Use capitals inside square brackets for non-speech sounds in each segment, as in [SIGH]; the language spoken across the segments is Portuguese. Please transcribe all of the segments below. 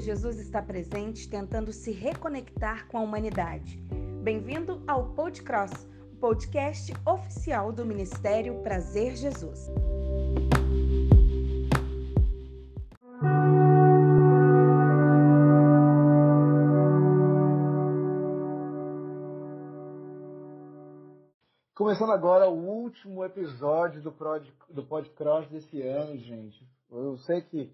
Jesus está presente tentando se reconectar com a humanidade. Bem-vindo ao Podcross, o podcast oficial do Ministério Prazer Jesus. Começando agora o último episódio do, Prod, do Podcross desse ano, gente. Eu sei que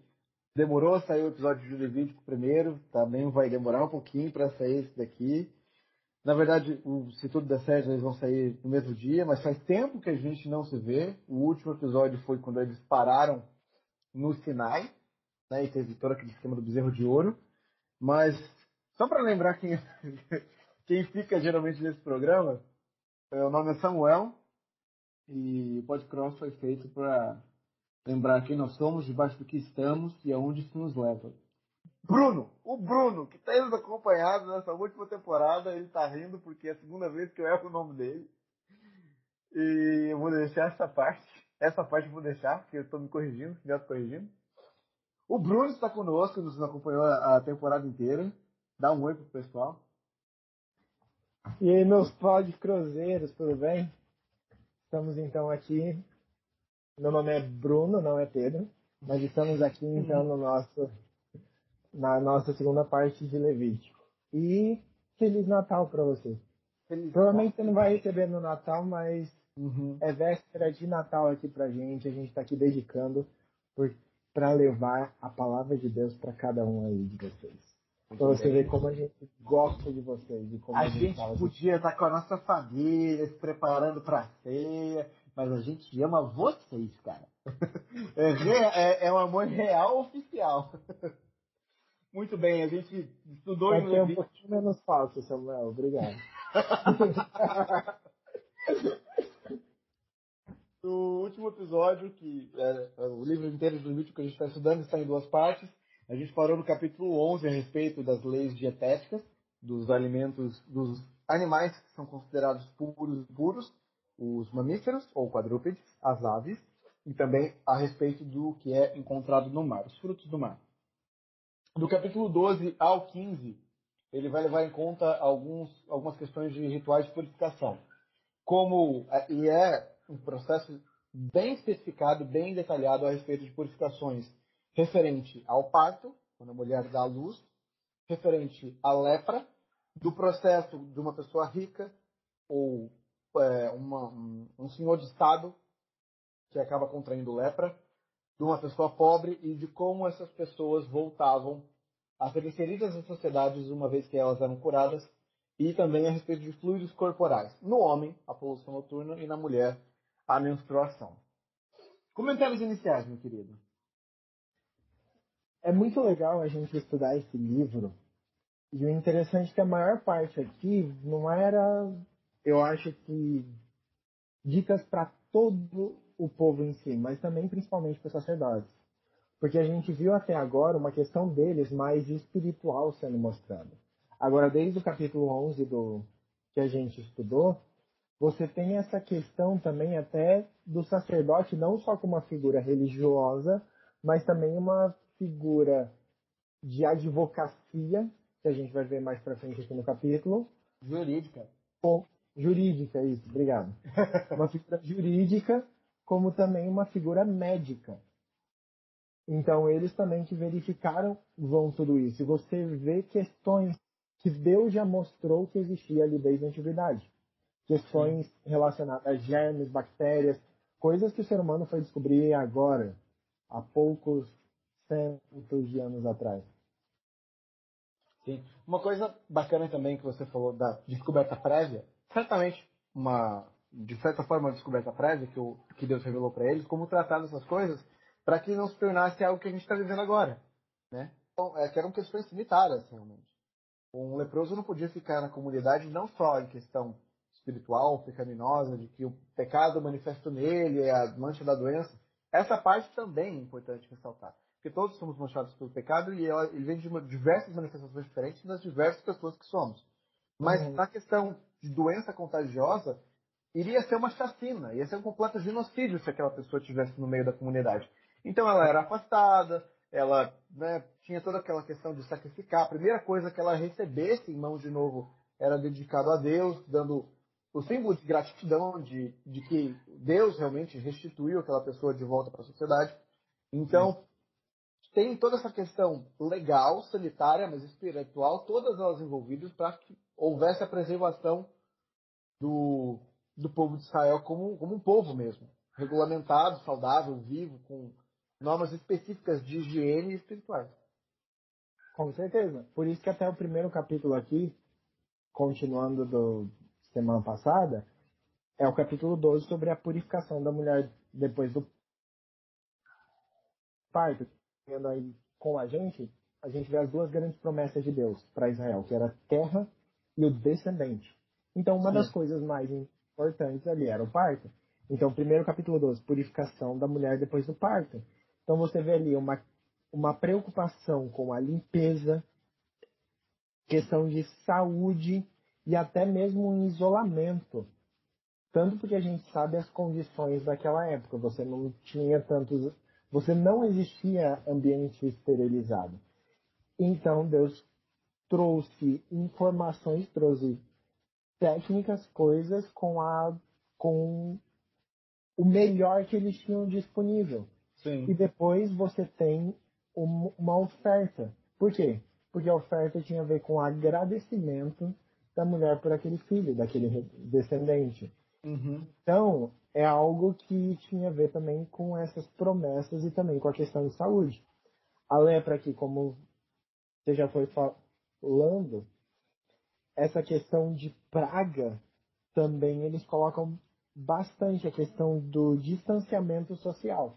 demorou a sair o episódio de Levítico primeiro, também vai demorar um pouquinho para sair esse daqui. Na verdade, se tudo der certo, eles vão sair no mesmo dia, mas faz tempo que a gente não se vê. O último episódio foi quando eles pararam no Sinai, né, e teve todo aquele esquema do bezerro de ouro. Mas, só para lembrar quem, [LAUGHS] quem fica geralmente nesse programa, meu nome é Samuel e o podcast foi feito para lembrar quem nós somos, debaixo do que estamos e aonde isso nos leva. Bruno, o Bruno, que está nos acompanhado nessa última temporada, ele está rindo porque é a segunda vez que eu erro o nome dele. E eu vou deixar essa parte. Essa parte eu vou deixar, porque eu estou me corrigindo, me corrigindo. O Bruno está conosco, nos acompanhou a temporada inteira. Dá um oi pro pessoal. E aí, meus pod cruzeiros, tudo bem? Estamos então aqui. Meu nome é Bruno, não é Pedro, mas estamos aqui então no nosso, na nossa segunda parte de Levítico. E Feliz Natal para você. Feliz Provavelmente Natal. você não vai receber no Natal, mas uhum. é véspera de Natal aqui pra gente. A gente está aqui dedicando para levar a palavra de Deus para cada um aí de vocês. Pra você ver como a gente gosta de vocês. E como a, a gente, gente podia estar com a nossa família, se preparando para ceia, mas a gente ama vocês, cara. [LAUGHS] É, é, é um amor real oficial. [LAUGHS] Muito bem, a gente estudou Vai em ser um pouquinho menos falso, Samuel. Obrigado. [LAUGHS] no último episódio, que é, é o livro inteiro do Levítico que a gente está estudando está em duas partes. A gente parou no capítulo 11 a respeito das leis dietéticas, dos alimentos, dos animais que são considerados puros puros, os mamíferos ou quadrúpedes, as aves, e também a respeito do que é encontrado no mar, os frutos do mar. Do capítulo 12 ao 15, ele vai levar em conta alguns, algumas questões de rituais de purificação. Como, é, e é um processo bem especificado, bem detalhado a respeito de purificações referente ao parto, quando a mulher dá à luz, referente à lepra, do processo de uma pessoa rica ou é, uma, um, um senhor de estado que acaba contraindo lepra, de uma pessoa pobre e de como essas pessoas voltavam a ser inseridas nas sociedades uma vez que elas eram curadas, e também a respeito de fluidos corporais. No homem, a poluição noturna, e na mulher, a menstruação. Comentários iniciais, meu querido é muito legal a gente estudar esse livro. E o interessante é que a maior parte aqui não era, eu acho que, dicas para todo o povo em si, mas também principalmente para os sacerdotes. Porque a gente viu até agora uma questão deles mais espiritual sendo mostrada. Agora, desde o capítulo 11 do que a gente estudou, você tem essa questão também até do sacerdote não só como uma figura religiosa, mas também uma figura de advocacia, que a gente vai ver mais para frente aqui no capítulo. Jurídica. Com, jurídica, isso, obrigado. [LAUGHS] uma figura jurídica, como também uma figura médica. Então, eles também que verificaram vão tudo isso. E você vê questões que Deus já mostrou que existia ali desde a antiguidade. Questões Sim. relacionadas a germes, bactérias, coisas que o ser humano foi descobrir agora, há poucos centos de anos atrás. Sim. Uma coisa bacana também que você falou da descoberta prévia, certamente uma, de certa forma, uma descoberta prévia que, o, que Deus revelou para eles, como tratar dessas coisas para que não se tornasse algo que a gente está vivendo agora, né? Então, é, que eram questões sanitárias, realmente. Um leproso não podia ficar na comunidade não só em questão espiritual, pecaminosa, de que o pecado manifesto nele é a mancha da doença. Essa parte também é importante ressaltar porque todos somos manchados pelo pecado e ele vem de diversas manifestações diferentes das diversas pessoas que somos. Mas uhum. na questão de doença contagiosa, iria ser uma chacina, ia ser um completo genocídio se aquela pessoa estivesse no meio da comunidade. Então ela era afastada, ela né, tinha toda aquela questão de sacrificar. A primeira coisa que ela recebesse em mãos de novo era dedicado a Deus, dando o símbolo de gratidão de, de que Deus realmente restituiu aquela pessoa de volta para a sociedade. Então, tem toda essa questão legal, sanitária, mas espiritual, todas elas envolvidas para que houvesse a preservação do, do povo de Israel como, como um povo mesmo, regulamentado, saudável, vivo, com normas específicas de higiene espirituais. Com certeza. Por isso que até o primeiro capítulo aqui, continuando do semana passada, é o capítulo 12 sobre a purificação da mulher depois do parto vendo aí com a gente, a gente vê as duas grandes promessas de Deus para Israel, que era a terra e o descendente. Então, uma Sim. das coisas mais importantes ali era o parto. Então, primeiro capítulo 12, purificação da mulher depois do parto. Então, você vê ali uma, uma preocupação com a limpeza, questão de saúde e até mesmo um isolamento. Tanto porque a gente sabe as condições daquela época. Você não tinha tantos você não existia ambiente esterilizado. Então Deus trouxe informações, trouxe técnicas, coisas com a com o melhor que eles tinham disponível. Sim. E depois você tem uma oferta. Por quê? Porque a oferta tinha a ver com o agradecimento da mulher por aquele filho, daquele descendente. Uhum. Então, é algo que tinha a ver também com essas promessas e também com a questão de saúde. A lepra aqui, como você já foi falando, essa questão de praga também eles colocam bastante a questão do distanciamento social.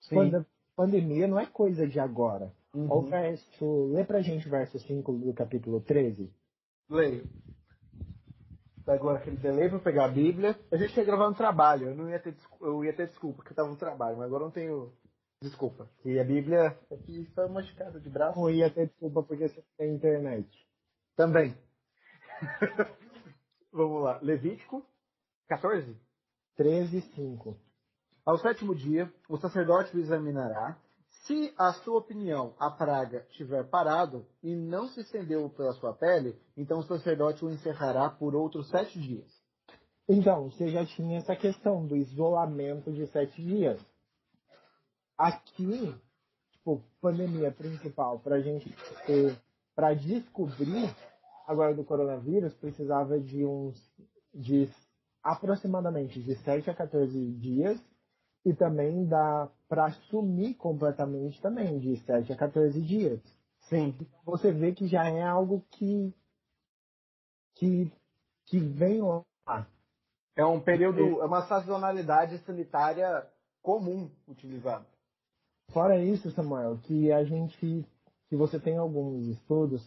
Sim. Quando a pandemia não é coisa de agora. Uhum. O verso, lê pra gente o verso 5 do capítulo 13. Leio agora aquele delay para pegar a Bíblia. A gente ia gravar no trabalho, eu não ia ter, eu ia ter desculpa que eu tava no trabalho, mas agora não tenho desculpa. E a Bíblia aqui foi machucada de braço. Não ia ter desculpa porque você tem internet. Também. [LAUGHS] Vamos lá. Levítico 14? 13, 5. Ao sétimo dia, o sacerdote o examinará se a sua opinião, a praga, tiver parado e não se estendeu pela sua pele, então o sacerdote o encerrará por outros sete dias. Então, você já tinha essa questão do isolamento de sete dias. Aqui, tipo, pandemia principal, para a gente ter, para descobrir agora do coronavírus, precisava de uns, de aproximadamente de 7 a 14 dias e também dá para sumir completamente também, de 7 a 14 dias. Sim. Você vê que já é algo que, que, que vem lá. É um período, é uma sazonalidade sanitária comum utilizada. Fora isso, Samuel, que a gente, que você tem alguns estudos,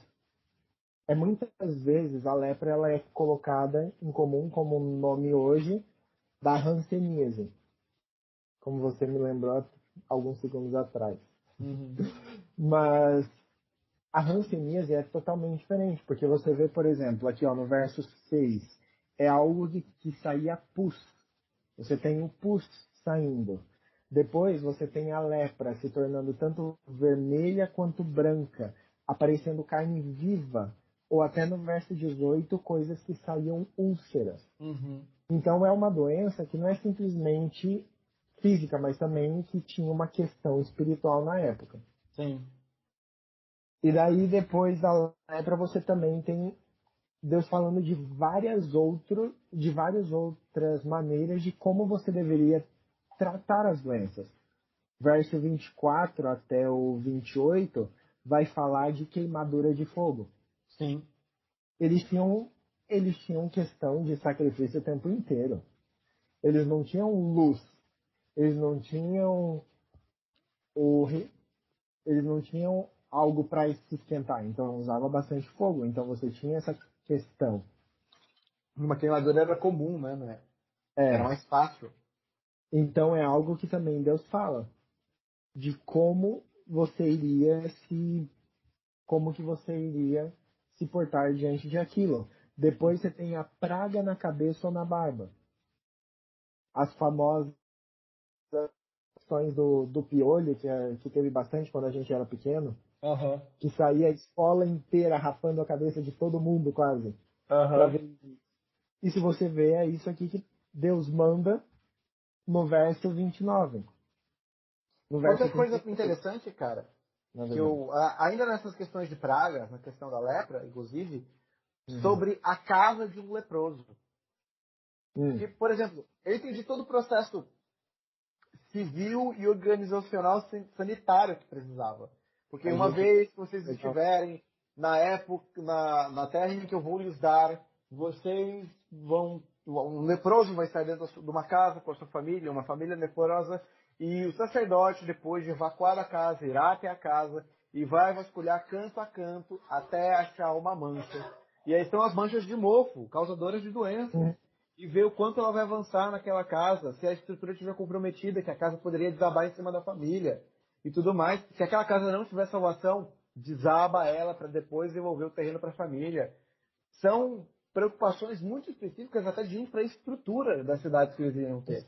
é muitas vezes a lepra ela é colocada em comum como nome hoje da hanseníase como você me lembrou alguns segundos atrás. Uhum. [LAUGHS] Mas a hanseníase é totalmente diferente, porque você vê, por exemplo, aqui ó, no verso 6, é algo de que saía pus. Você tem o pus saindo. Depois você tem a lepra se tornando tanto vermelha quanto branca, aparecendo carne viva, ou até no verso 18, coisas que saíam úlceras. Uhum. Então é uma doença que não é simplesmente física, mas também que tinha uma questão espiritual na época. Sim. E daí depois da lepra você também tem Deus falando de várias outro, de várias outras maneiras de como você deveria tratar as doenças. Verso 24 até o 28 vai falar de queimadura de fogo. Sim. Eles tinham eles tinham questão de sacrifício o tempo inteiro. Eles não tinham luz eles não tinham o eles não tinham algo para se esquentar, então usava bastante fogo, então você tinha essa questão. Uma queimadura era comum, né? É. Era mais fácil. Então é algo que também Deus fala de como você iria se como que você iria se portar diante de aquilo. Depois você tem a praga na cabeça ou na barba. As famosas do, do piolho, que, é, que teve bastante quando a gente era pequeno, Uhum. que saía a escola inteira rapando a cabeça de todo mundo quase. Uhum. E se você vê, é isso aqui que Deus manda no verso 29. No verso Outra coisa 30, interessante, cara, na que eu, ainda nessas questões de pragas, na questão da lepra, inclusive, Uhum. sobre a casa de um leproso. Hum, Que, por exemplo, eu entendi todo o processo civil e organizacional san- sanitário que precisava. Porque uma vez que vocês Legal. estiverem na época, na, na terra em que eu vou lhes dar, vocês vão. Um leproso vai estar dentro de uma casa com a sua família, uma família leprosa, e o sacerdote, depois de evacuar a casa, irá até a casa e vai vasculhar canto a canto até achar uma mancha. E aí estão as manchas de mofo, causadoras de doenças Uhum. E ver o quanto ela vai avançar naquela casa, se a estrutura estiver comprometida, que a casa poderia desabar em cima da família e tudo mais. Se aquela casa não tiver salvação, desaba ela para depois devolver o terreno para a família. São preocupações muito específicas até de infraestrutura das cidades que eles iriam ter.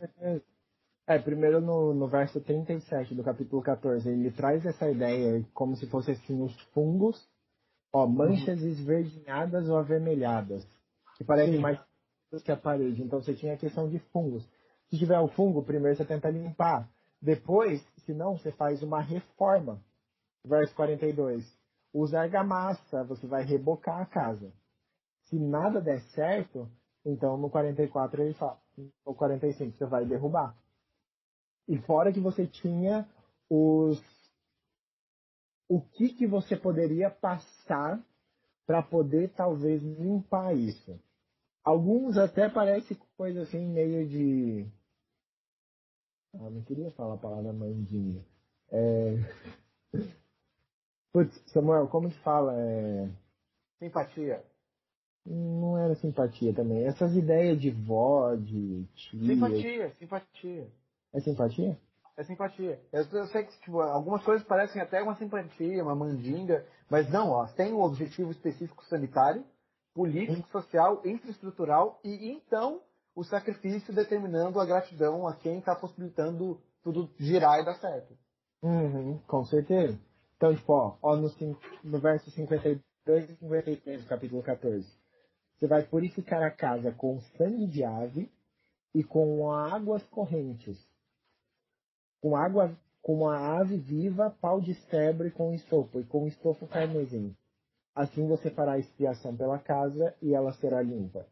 É, primeiro no, no verso 37 do capítulo 14, ele traz essa ideia como se fossem assim os fungos, ó, manchas esverdinhadas ou avermelhadas, que parecem mais que a parede. Então você tinha a questão de fungos. Se tiver o fungo, primeiro você tenta limpar. Depois, se não, você faz uma reforma. Verso 42. Usa argamassa, você vai rebocar a casa. Se nada der certo, então no 44 ele fala, no 45 você vai derrubar. E fora que você tinha os o que que você poderia passar para poder talvez limpar isso. Alguns até parece coisa assim meio de ah, não queria falar a palavra mandinha. É... [LAUGHS] Putz, Samuel, como que fala? É... Simpatia. Não era simpatia também. Essas ideias de vó, de tia. Simpatia, simpatia. É simpatia? É simpatia. Eu, eu sei que tipo, algumas coisas parecem até uma simpatia, uma mandinga, mas não, ó, tem um objetivo específico sanitário, político, social, infraestrutural e então o sacrifício determinando a gratidão a quem está possibilitando tudo girar e dar certo. Uhum, com certeza. Então, tipo, ó, ó no, no verso 52 e 53 do capítulo 14. Você vai purificar a casa com sangue de ave e com águas correntes. Com água, com a ave viva, pau de cedro e com estopo, e com estofo carmesim. Assim você fará expiação pela casa e ela será limpa.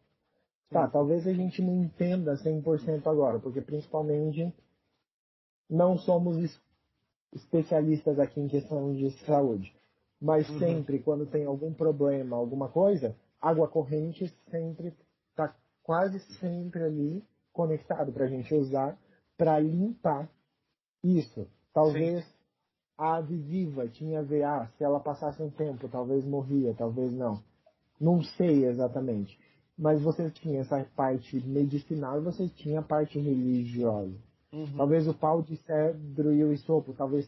Tá, talvez a gente não entenda 100% agora, porque principalmente não somos es- especialistas aqui em questão de saúde. Mas Uhum. sempre, quando tem algum problema, alguma coisa, água corrente sempre está quase sempre ali conectado para a gente usar para limpar isso. Talvez a ave viva tinha a ver, ah, se ela passasse um tempo, talvez morria, talvez não. Não sei exatamente. Mas você tinha essa parte medicinal e você tinha a parte religiosa. Talvez o pau de cedro e o esopo, talvez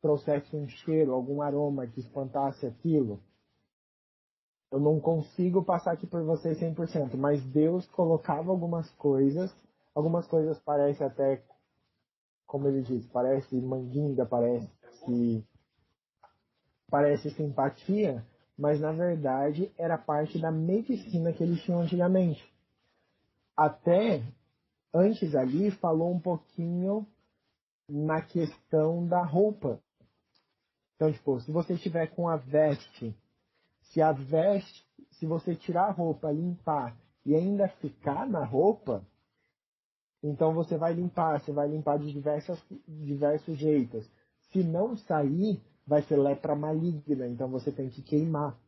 trouxesse um cheiro, algum aroma que espantasse aquilo. Eu não consigo passar aqui por vocês 100%, mas Deus colocava algumas coisas, algumas coisas parecem até, como ele diz, parece manguinga, parece parece simpatia, mas na verdade era parte da medicina que eles tinham antigamente. Até antes ali falou um pouquinho na questão da roupa. Então, tipo, se você estiver com a veste, se a veste, se você tirar a roupa, limpar e ainda ficar na roupa, então você vai limpar, você vai limpar de diversas, diversos jeitos. Se não sair, vai ser lepra maligna, então você tem que queimar.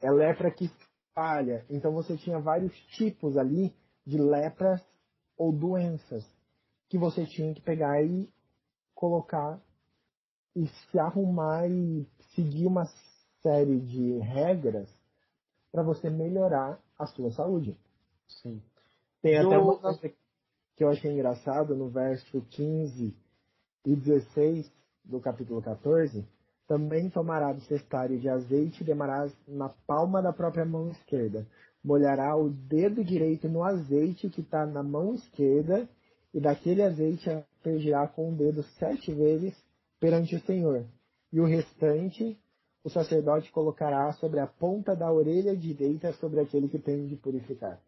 É lepra que espalha. Então você tinha vários tipos ali de lepras ou doenças que você tinha que pegar e colocar e se arrumar e seguir uma série de regras para você melhorar a sua saúde. Sim. Tem até uma coisa que eu achei engraçado no verso 15 e 16 do capítulo 14. Também tomará do cestário de azeite e demarás na palma da própria mão esquerda. Molhará o dedo direito no azeite que está na mão esquerda e daquele azeite aspergirá com o dedo sete vezes perante o Senhor, e o restante o sacerdote colocará sobre a ponta da orelha direita sobre aquele que tem de purificar.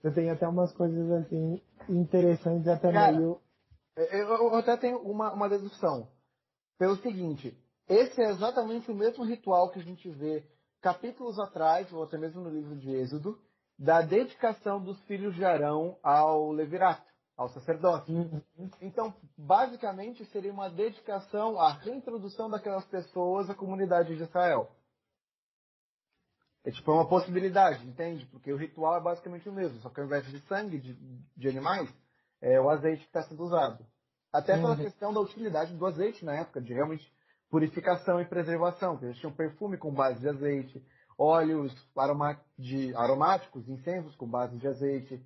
Você tem até umas coisas assim interessantes, até Cara, meio. Eu até tenho uma, uma dedução. Pelo seguinte, esse é exatamente o mesmo ritual que a gente vê capítulos atrás, ou até mesmo no livro de Êxodo, da dedicação dos filhos de Arão ao levirato, ao sacerdócio. Então, basicamente, seria uma dedicação à reintrodução daquelas pessoas à comunidade de Israel. É tipo é uma possibilidade, entende? Porque o ritual é basicamente o mesmo, só que ao invés de sangue de, de animais, é o azeite que está sendo usado. Até pela Uhum. questão da utilidade do azeite na época, de realmente purificação e preservação. porque Eles tinham perfume com base de azeite, óleos aroma- de, aromáticos, incensos com base de azeite.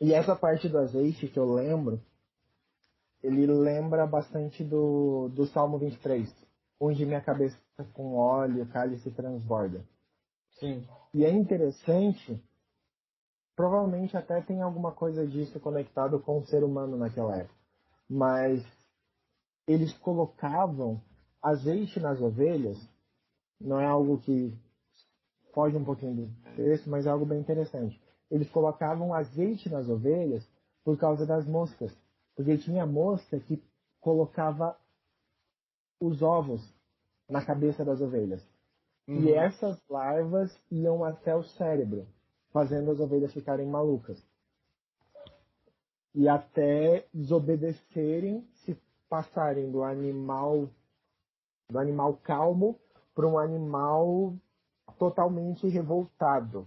E essa parte do azeite que eu lembro, ele lembra bastante do, do Salmo 23. Unge minha cabeça com óleo, cálice transborda. Sim. E é interessante, provavelmente até tem alguma coisa disso conectado com o ser humano naquela época. Mas eles colocavam azeite nas ovelhas, não é algo que foge um pouquinho do texto, mas é algo bem interessante. Eles colocavam azeite nas ovelhas por causa das moscas. Porque tinha mosca que colocava os ovos na cabeça das ovelhas. Uhum. E essas larvas iam até o cérebro, fazendo as ovelhas ficarem malucas. E até desobedecerem se passarem do animal do animal calmo para um animal totalmente revoltado.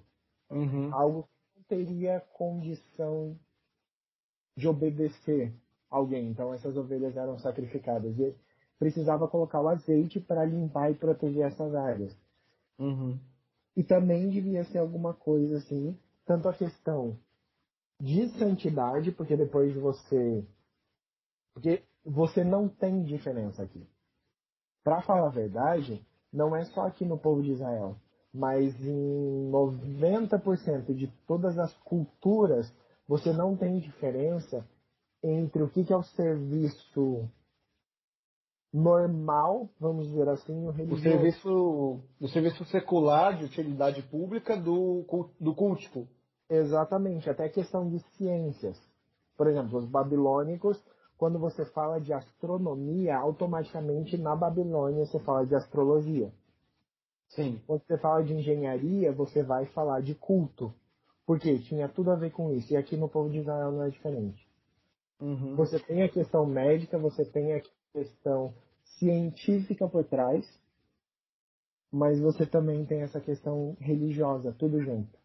Uhum. Algo que não teria condição de obedecer alguém. Então essas ovelhas eram sacrificadas. E precisava colocar o azeite para limpar e proteger essas áreas. Uhum. E também devia ser alguma coisa assim, tanto a questão de santidade, porque depois de você. Porque você não tem diferença aqui. Para falar a verdade, não é só aqui no povo de Israel, mas em 90% de todas as culturas, você não tem diferença entre o que que é o serviço normal, vamos dizer assim, o O religioso. serviço, o serviço secular de utilidade pública do, do cultico. Exatamente, até questão de ciências. Por exemplo, os babilônicos, quando você fala de astronomia, automaticamente na Babilônia você fala de astrologia. Sim. Quando você fala de engenharia, você vai falar de culto. Porque tinha tudo a ver com isso. E aqui no povo de Israel não é diferente. Uhum. Você tem a questão médica, você tem a questão científica por trás, mas você também tem essa questão religiosa, tudo junto.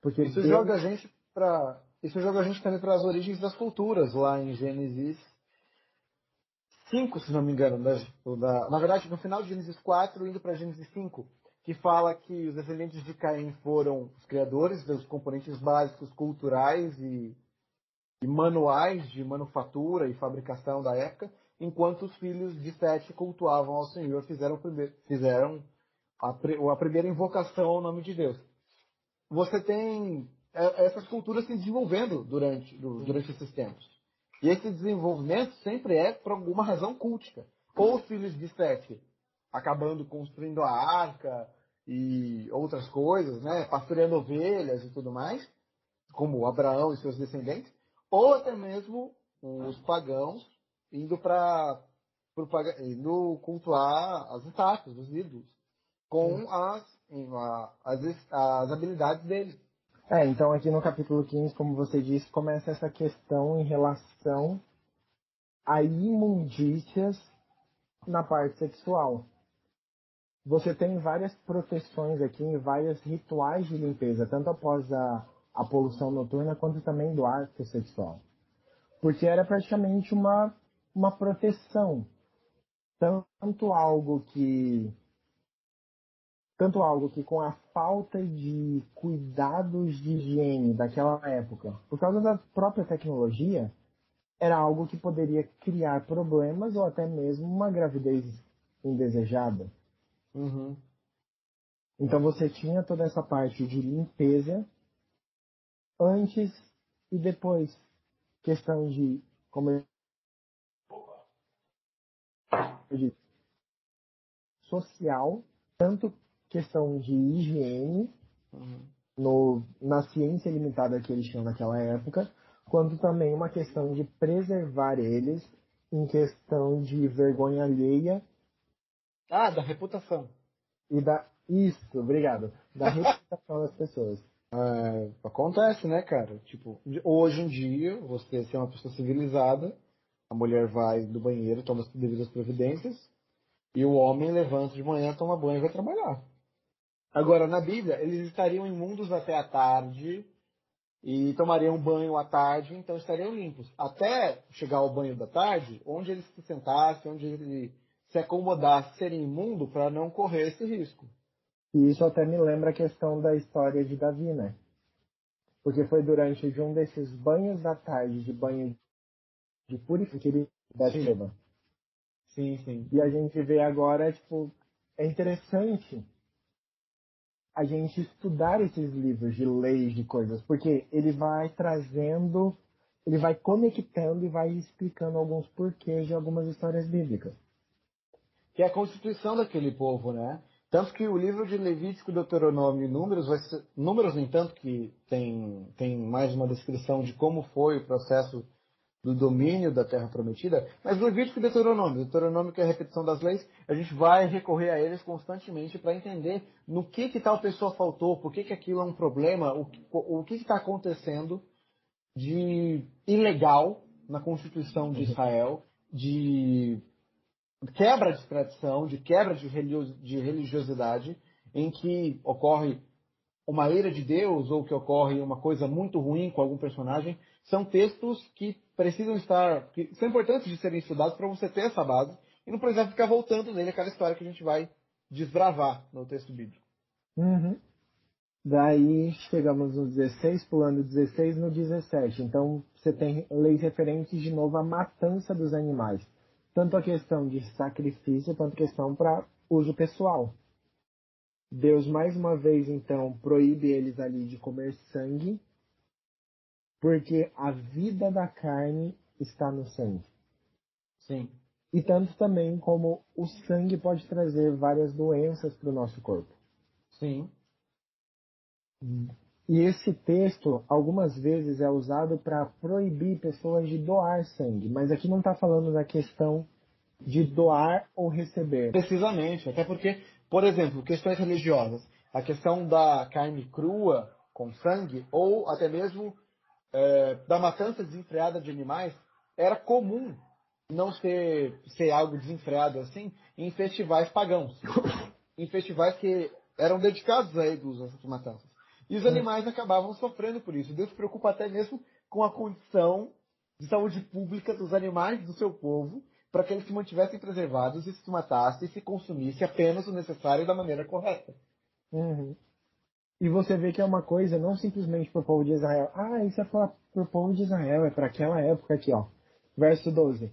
Porque Isso Deus- joga a gente para isso joga a gente também para as origens das culturas lá em Gênesis 5, se não me engano, da, da- na verdade no final de Gênesis 4 indo para Gênesis 5, que fala que os descendentes de Caim foram os criadores dos componentes básicos culturais e, e manuais de manufatura e fabricação da época, enquanto os filhos de Sete cultuavam ao Senhor, fizeram, o primeiro- fizeram a, a primeira invocação ao nome de Deus você tem é, essas culturas se desenvolvendo durante, durante esses tempos. E esse desenvolvimento sempre é por alguma razão cultica. Ou os filhos de Sete acabando construindo a arca e outras coisas, né? pastoreando ovelhas e tudo mais, como Abraão e seus descendentes, ou até mesmo os pagãos indo para indo cultuar as estátuas, os ídolos, com as, as, as habilidades deles. É, então aqui no capítulo 15, como você disse, começa essa questão em relação a imundícias na parte sexual. Você tem várias proteções aqui, vários rituais de limpeza, tanto após a, a poluição noturna quanto também do ato sexual. Porque era praticamente uma, uma proteção. Tanto algo que tanto algo que com a falta de cuidados de higiene daquela época, por causa da própria tecnologia, era algo que poderia criar problemas ou até mesmo uma gravidez indesejada. Uhum. Então você tinha toda essa parte de limpeza antes e depois. Questão de como eu disse, social, tanto questão de higiene, uhum. no, na ciência limitada que eles tinham naquela época, quanto também uma questão de preservar eles em questão de vergonha alheia. Ah, da reputação. E da. Isso, obrigado. Da reputação das pessoas. É, acontece, né, cara? Tipo, hoje em dia, você ser uma pessoa civilizada, a mulher vai do banheiro, toma as devidas providências, e o homem levanta de manhã, toma banho e vai trabalhar. Agora, na Bíblia, eles estariam imundos até a tarde e tomariam banho à tarde, então estariam limpos. Até chegar ao banho da tarde, onde eles se sentassem, onde ele se acomodasse, serem imundo para não correr esse risco. E isso até me lembra a questão da história de Davi, né? Porque foi durante um desses banhos da tarde, de banho de purificação, que ele Bathsheba. Sim, sim. E a gente vê agora, tipo, é interessante a gente estudar esses livros de leis, de coisas, porque ele vai trazendo, ele vai conectando e vai explicando alguns porquês de algumas histórias bíblicas. Que é a constituição daquele povo, né? Tanto que o livro de Levítico, Deuteronômio e Números, vai ser, Números, no entanto, que tem, tem mais uma descrição de como foi o processo do domínio da terra prometida, mas Levítico e Deuteronômio, Deuteronômio que é a repetição das leis, a gente vai recorrer a eles constantemente para entender no que que tal pessoa faltou, por que que aquilo é um problema, o, o que está acontecendo de ilegal na Constituição de Israel, de quebra de tradição, de quebra de religiosidade, em que ocorre uma ira de Deus ou que ocorre uma coisa muito ruim com algum personagem, são textos que precisam estar, que são importantes de serem estudados para você ter essa base e não precisar ficar voltando nele aquela história que a gente vai desbravar no texto bíblico. Uhum. Daí chegamos no 16, pulando 16 no 17. Então você tem leis referentes de novo à matança dos animais. Tanto a questão de sacrifício quanto a questão para uso pessoal. Deus mais uma vez então proíbe eles ali de comer sangue porque a vida da carne está no sangue. Sim. E tanto também como o sangue pode trazer várias doenças para o nosso corpo. Sim. E esse texto, algumas vezes, é usado para proibir pessoas de doar sangue. Mas aqui não está falando da questão de doar ou receber. Precisamente. Até porque, por exemplo, questões religiosas. A questão da carne crua com sangue, ou até mesmo é, da matança desenfreada de animais era comum não ser, ser algo desenfreado assim em festivais pagãos. em festivais que eram dedicados a ídolos, essas matanças. E os animais acabavam sofrendo por isso. Deus se preocupa até mesmo com a condição de saúde pública dos animais do seu povo, para que eles se mantivessem preservados e se matassem e se consumisse apenas o necessário da maneira correta. Uhum. E você vê que é uma coisa não simplesmente para o povo de Israel. Ah, isso é para o povo de Israel, é para aquela época aqui, ó. Verso 12.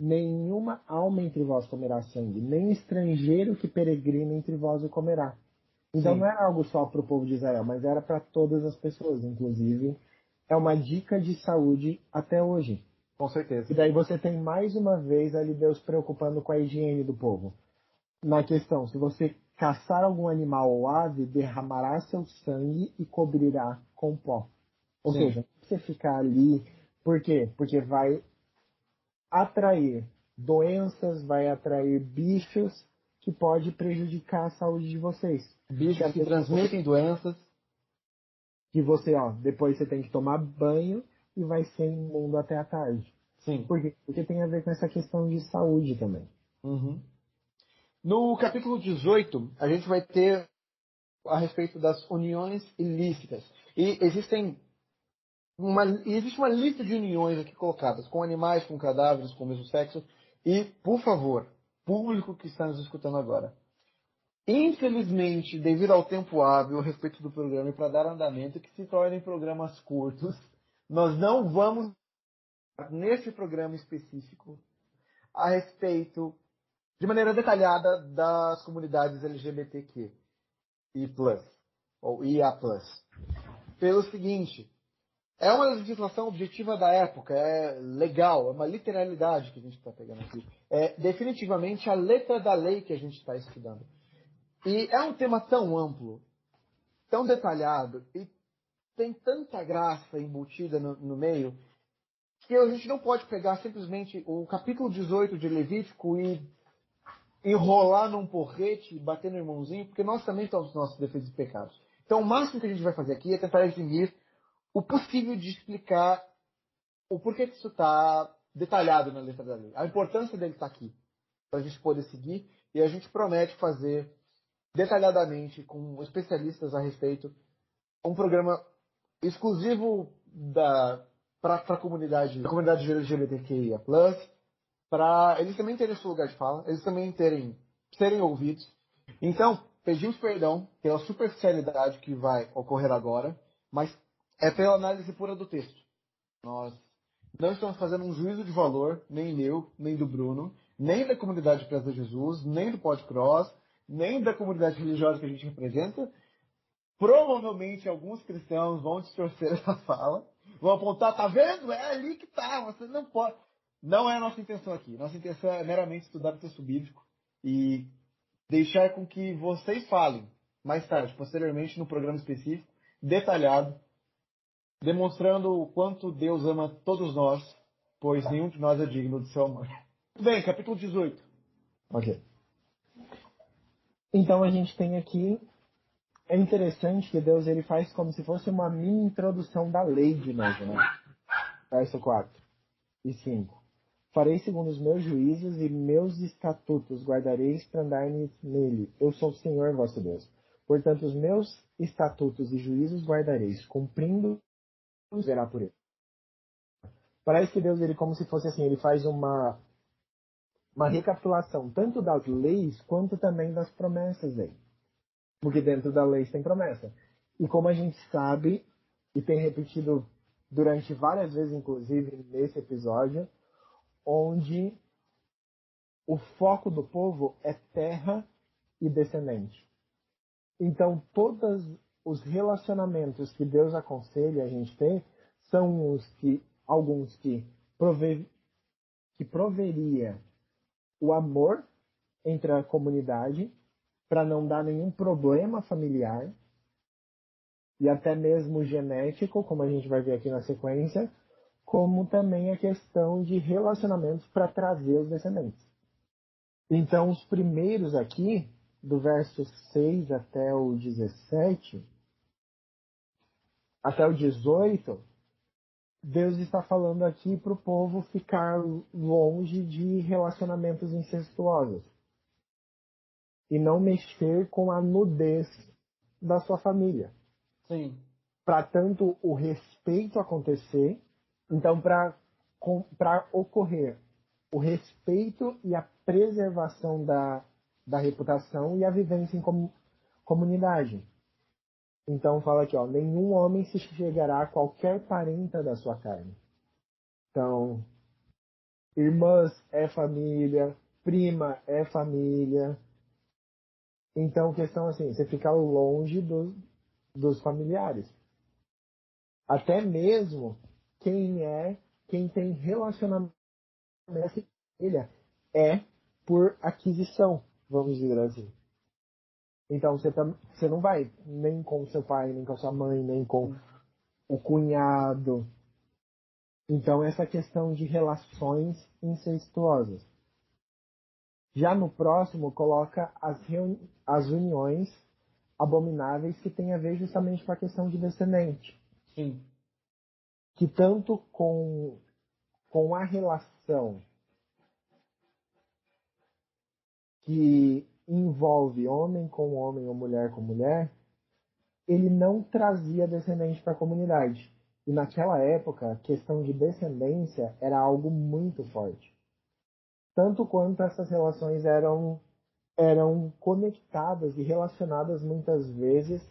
Nenhuma alma entre vós comerá sangue, nem estrangeiro que peregrina entre vós o comerá. Então Sim. não era algo só para o povo de Israel, mas era para todas as pessoas, inclusive. É uma dica de saúde até hoje. Com certeza. E daí você tem mais uma vez ali Deus preocupando com a higiene do povo. Na questão, se você caçar algum animal ou ave, derramará seu sangue e cobrirá com pó. Ou Sim. seja, você ficar ali. Por quê? Porque vai atrair doenças, vai atrair bichos que pode prejudicar a saúde de vocês. Bichos que transmitem doenças. Que você, ó, depois você tem que tomar banho e vai ser imundo até a tarde. Sim. Por quê? Porque tem a ver com essa questão de saúde também. Uhum. No capítulo 18, a gente vai ter a respeito das uniões ilícitas. E existem uma, existe uma lista de uniões aqui colocadas, com animais, com cadáveres, com o mesmo sexo. E, por favor, público que está nos escutando agora, infelizmente, devido ao tempo hábil a respeito do programa e para dar andamento, que se tornem programas curtos, nós não vamos, nesse programa específico, a respeito de maneira detalhada das comunidades LGBTQ e plus, ou IA+. Pelo seguinte, é uma legislação objetiva da época, é legal, é uma literalidade que a gente está pegando aqui. É definitivamente a letra da lei que a gente está estudando. E é um tema tão amplo, tão detalhado, e tem tanta graça embutida no, no meio, que a gente não pode pegar simplesmente o capítulo 18 de Levítico e enrolar num porrete bater no irmãozinho, porque nós também temos nossos defeitos e pecados. Então, o máximo que a gente vai fazer aqui é tentar resumir o possível de explicar o porquê que isso está detalhado na letra da lei. A importância dele está aqui, para a gente poder seguir, e a gente promete fazer detalhadamente com especialistas a respeito um programa exclusivo para a comunidade, a comunidade LGBTQIA+, para eles também terem seu lugar de fala, eles também terem, serem ouvidos. Então, pedimos perdão pela superficialidade que vai ocorrer agora, mas é pela análise pura do texto. Nós não estamos fazendo um juízo de valor, nem meu, nem do Bruno, nem da comunidade Presa Jesus, nem do Podcross, nem da comunidade religiosa que a gente representa. Provavelmente alguns cristãos vão distorcer [LAUGHS] essa fala, vão apontar, tá vendo? É ali que tá, você não pode. Não é a nossa intenção aqui. Nossa intenção é meramente estudar o texto bíblico e deixar com que vocês falem mais tarde, posteriormente, no programa específico, detalhado, demonstrando o quanto Deus ama todos nós, pois nenhum de nós é digno do seu amor. Bem, capítulo 18. Ok. Então a gente tem aqui é interessante que Deus ele faz como se fosse uma mini introdução da lei de novo, né? Verso 4 e 5. Farei segundo os meus juízos e meus estatutos guardareis para andar nele. Eu sou o Senhor vosso Deus. Portanto, os meus estatutos e juízos guardareis, cumprindo verá por ele. Parece que Deus, ele como se fosse assim, ele faz uma uma recapitulação tanto das leis quanto também das promessas dele. Porque dentro da lei tem promessa. E como a gente sabe, e tem repetido durante várias vezes, inclusive nesse episódio, onde o foco do povo é terra e descendente. Então, todos os relacionamentos que Deus aconselha a gente ter são os que alguns que prove, que proveria o amor entre a comunidade para não dar nenhum problema familiar e até mesmo genético, como a gente vai ver aqui na sequência, como também a questão de relacionamentos para trazer os descendentes. Então, os primeiros aqui, do verso 6 até o 17, até o 18, Deus está falando aqui para o povo ficar longe de relacionamentos incestuosos e não mexer com a nudez da sua família. Sim. Para tanto o respeito acontecer então, para ocorrer o respeito e a preservação da, da reputação e a vivência em com, comunidade. Então fala aqui, ó, nenhum homem se chegará a qualquer parenta da sua carne. Então, irmãs é família, prima é família. Então, questão assim, você fica longe dos, dos familiares. Até mesmo quem é, quem tem relacionamento família é por aquisição, vamos dizer assim. Então você, você não vai nem com seu pai, nem com sua mãe, nem com o cunhado. Então essa questão de relações incestuosas. Já no próximo coloca as, as uniões abomináveis que tem a ver justamente com a questão de descendente. Sim que tanto com, com a relação que envolve homem com homem ou mulher com mulher, ele não trazia descendente para a comunidade. E naquela época, a questão de descendência era algo muito forte. Tanto quanto essas relações eram, eram conectadas e relacionadas muitas vezes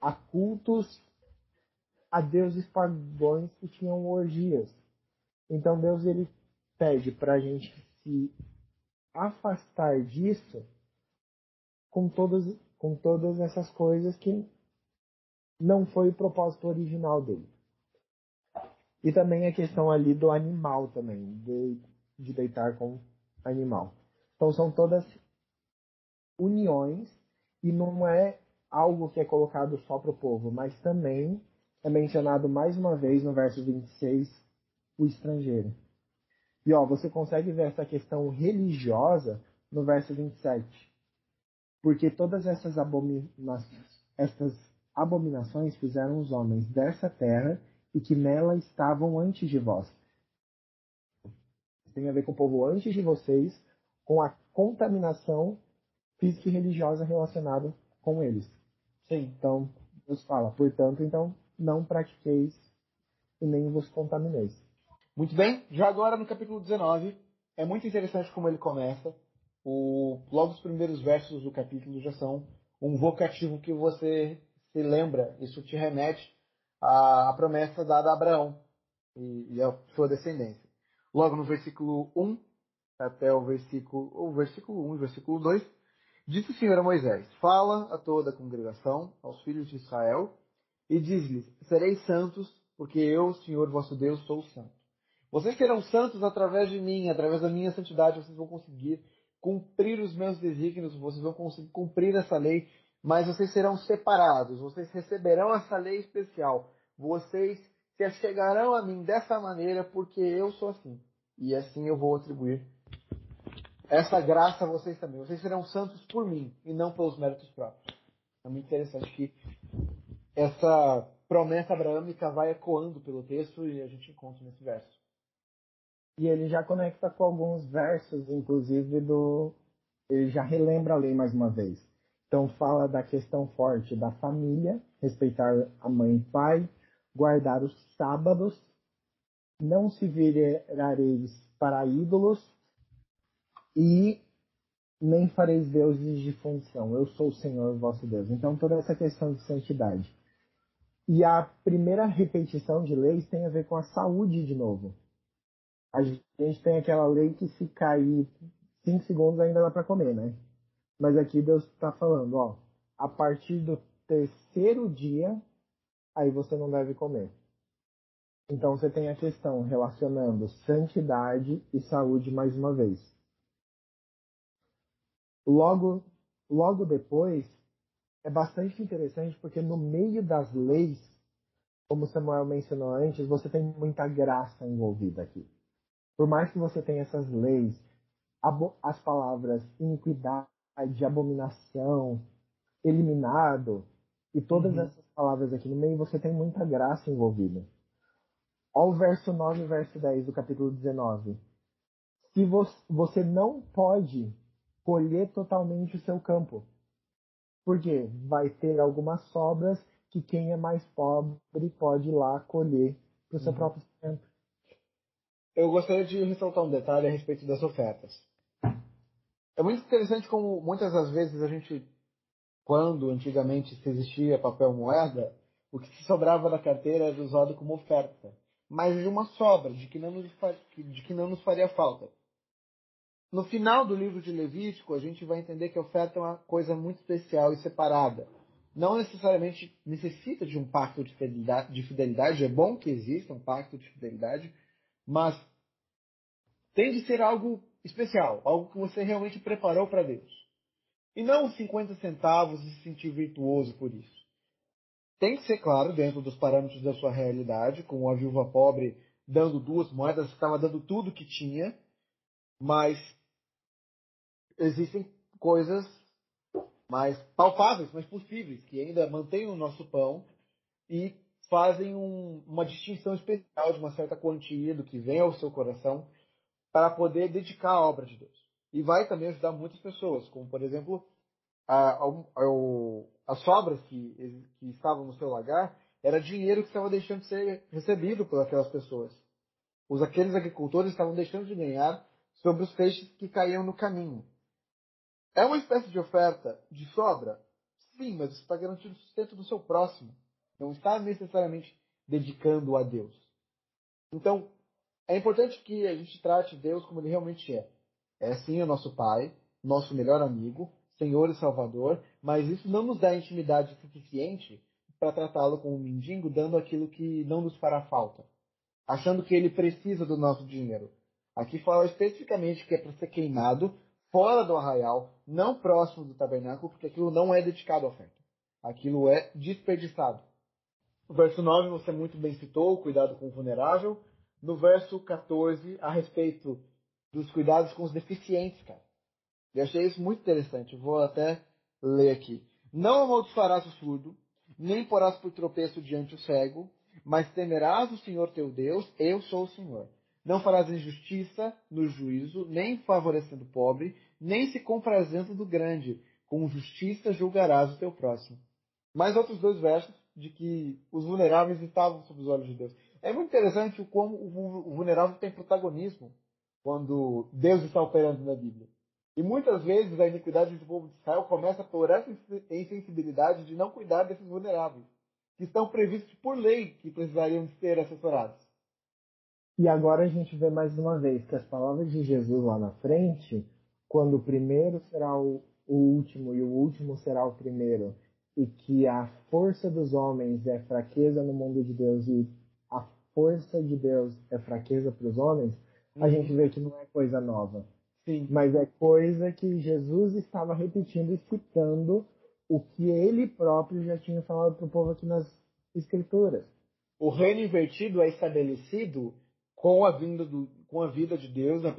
a cultos a deuses pagãos que tinham orgias. Então Deus ele pede para a gente se afastar disso com todas, com todas essas coisas que não foi o propósito original dele. E também a questão ali do animal também, de, de deitar com animal. Então são todas uniões e não é algo que é colocado só para o povo, mas também é mencionado mais uma vez no verso 26 o estrangeiro. E ó, você consegue ver essa questão religiosa no verso 27. Porque todas essas abominações, essas abominações fizeram os homens dessa terra e que nela estavam antes de vós. Tem a ver com o povo antes de vocês, com a contaminação física e religiosa relacionada com eles. Sim. Então, Deus fala, portanto, então, não pratiqueis e nem vos contamineis. Muito bem, já agora no capítulo 19, é muito interessante como ele começa. O, logo os primeiros versos do capítulo já são um vocativo que você se lembra, isso te remete à, à promessa dada a Abraão e, e, a sua descendência. Logo no versículo 1 até o versículo, o versículo 1 e versículo 2, disse o Senhor a Moisés: Fala a toda a congregação, aos filhos de Israel, e diz-lhes: Sereis santos, porque eu, Senhor vosso Deus, sou santo. Vocês serão santos através de mim, através da minha santidade, vocês vão conseguir cumprir os meus desígnios, vocês vão conseguir cumprir essa lei, mas vocês serão separados, vocês receberão essa lei especial, vocês se achegarão a mim dessa maneira, porque eu sou assim, e assim eu vou atribuir essa graça a vocês também. Vocês serão santos por mim e não pelos méritos próprios. É muito interessante que essa promessa abraâmica vai ecoando pelo texto e a gente encontra nesse verso. E ele já conecta com alguns versos, inclusive do. Ele já relembra a lei mais uma vez. Então fala da questão forte da família, respeitar a mãe e pai, guardar os sábados, não se virareis para ídolos e nem fareis deuses de função. Eu sou o Senhor vosso Deus. Então toda essa questão de santidade. E a primeira repetição de leis tem a ver com a saúde de novo a gente tem aquela lei que se cair 5 segundos ainda dá para comer, né? Mas aqui Deus está falando, ó, a partir do terceiro dia, aí você não deve comer. Então você tem a questão relacionando santidade e saúde mais uma vez. Logo, logo depois, é bastante interessante porque no meio das leis, como Samuel mencionou antes, você tem muita graça envolvida aqui. Por mais que você tenha essas leis, as palavras iniquidade, abominação, eliminado, e todas uhum. essas palavras aqui no meio, você tem muita graça envolvida. Olha o verso 9 e verso 10 do capítulo 19. Se você não pode colher totalmente o seu campo, porque vai ter algumas sobras que quem é mais pobre pode ir lá colher para o seu uhum. próprio sustento eu gostaria de ressaltar um detalhe a respeito das ofertas. É muito interessante como muitas das vezes a gente, quando antigamente se existia papel moeda, o que se sobrava da carteira era usado como oferta, mas de uma sobra, de que não nos, de que não nos faria falta. No final do livro de Levítico, a gente vai entender que a oferta é uma coisa muito especial e separada. Não necessariamente necessita de um pacto de fidelidade, de fidelidade. é bom que exista um pacto de fidelidade, mas tem de ser algo especial, algo que você realmente preparou para Deus. E não 50 centavos e se sentir virtuoso por isso. Tem que ser claro, dentro dos parâmetros da sua realidade, como a viúva pobre dando duas moedas, estava dando tudo que tinha, mas existem coisas mais palpáveis, mais possíveis, que ainda mantêm o nosso pão e fazem um, uma distinção especial de uma certa quantia do que vem ao seu coração para poder dedicar à obra de Deus. E vai também ajudar muitas pessoas, como por exemplo a, a, a, as sobras que, que estavam no seu lagar era dinheiro que estava deixando de ser recebido por aquelas pessoas. Os aqueles agricultores estavam deixando de ganhar sobre os peixes que caíam no caminho. É uma espécie de oferta de sobra? Sim, mas está garantindo o sustento do seu próximo. Não está necessariamente dedicando a Deus. Então, é importante que a gente trate Deus como ele realmente é. É sim o nosso Pai, nosso melhor amigo, Senhor e Salvador, mas isso não nos dá intimidade suficiente para tratá-lo como um mendigo, dando aquilo que não nos fará falta. achando que ele precisa do nosso dinheiro. Aqui fala especificamente que é para ser queimado fora do arraial, não próximo do tabernáculo, porque aquilo não é dedicado à oferta. Aquilo é desperdiçado. No verso 9 você muito bem citou, cuidado com o vulnerável. No verso 14, a respeito dos cuidados com os deficientes, cara. Eu achei isso muito interessante. Vou até ler aqui. Não amaldiçoarás o surdo, nem porás por tropeço diante o cego, mas temerás o Senhor teu Deus, eu sou o Senhor. Não farás injustiça no juízo, nem favorecendo o pobre, nem se comprazendo do grande. Com justiça julgarás o teu próximo. Mais outros dois versos de que os vulneráveis estavam sob os olhos de Deus. É muito interessante como o vulnerável tem protagonismo quando Deus está operando na Bíblia. E muitas vezes a iniquidade do povo de Israel começa por essa insensibilidade de não cuidar desses vulneráveis, que estão previstos por lei que precisariam ser assessorados. E agora a gente vê mais uma vez que as palavras de Jesus lá na frente, quando o primeiro será o, o último e o último será o primeiro, e que a força dos homens é fraqueza no mundo de Deus e a força de Deus é fraqueza para os homens, a uhum. gente vê que não é coisa nova. Sim. Mas é coisa que Jesus estava repetindo e citando o que ele próprio já tinha falado para o povo aqui nas Escrituras. O reino invertido é estabelecido com a, vinda do, com a vida de Deus na,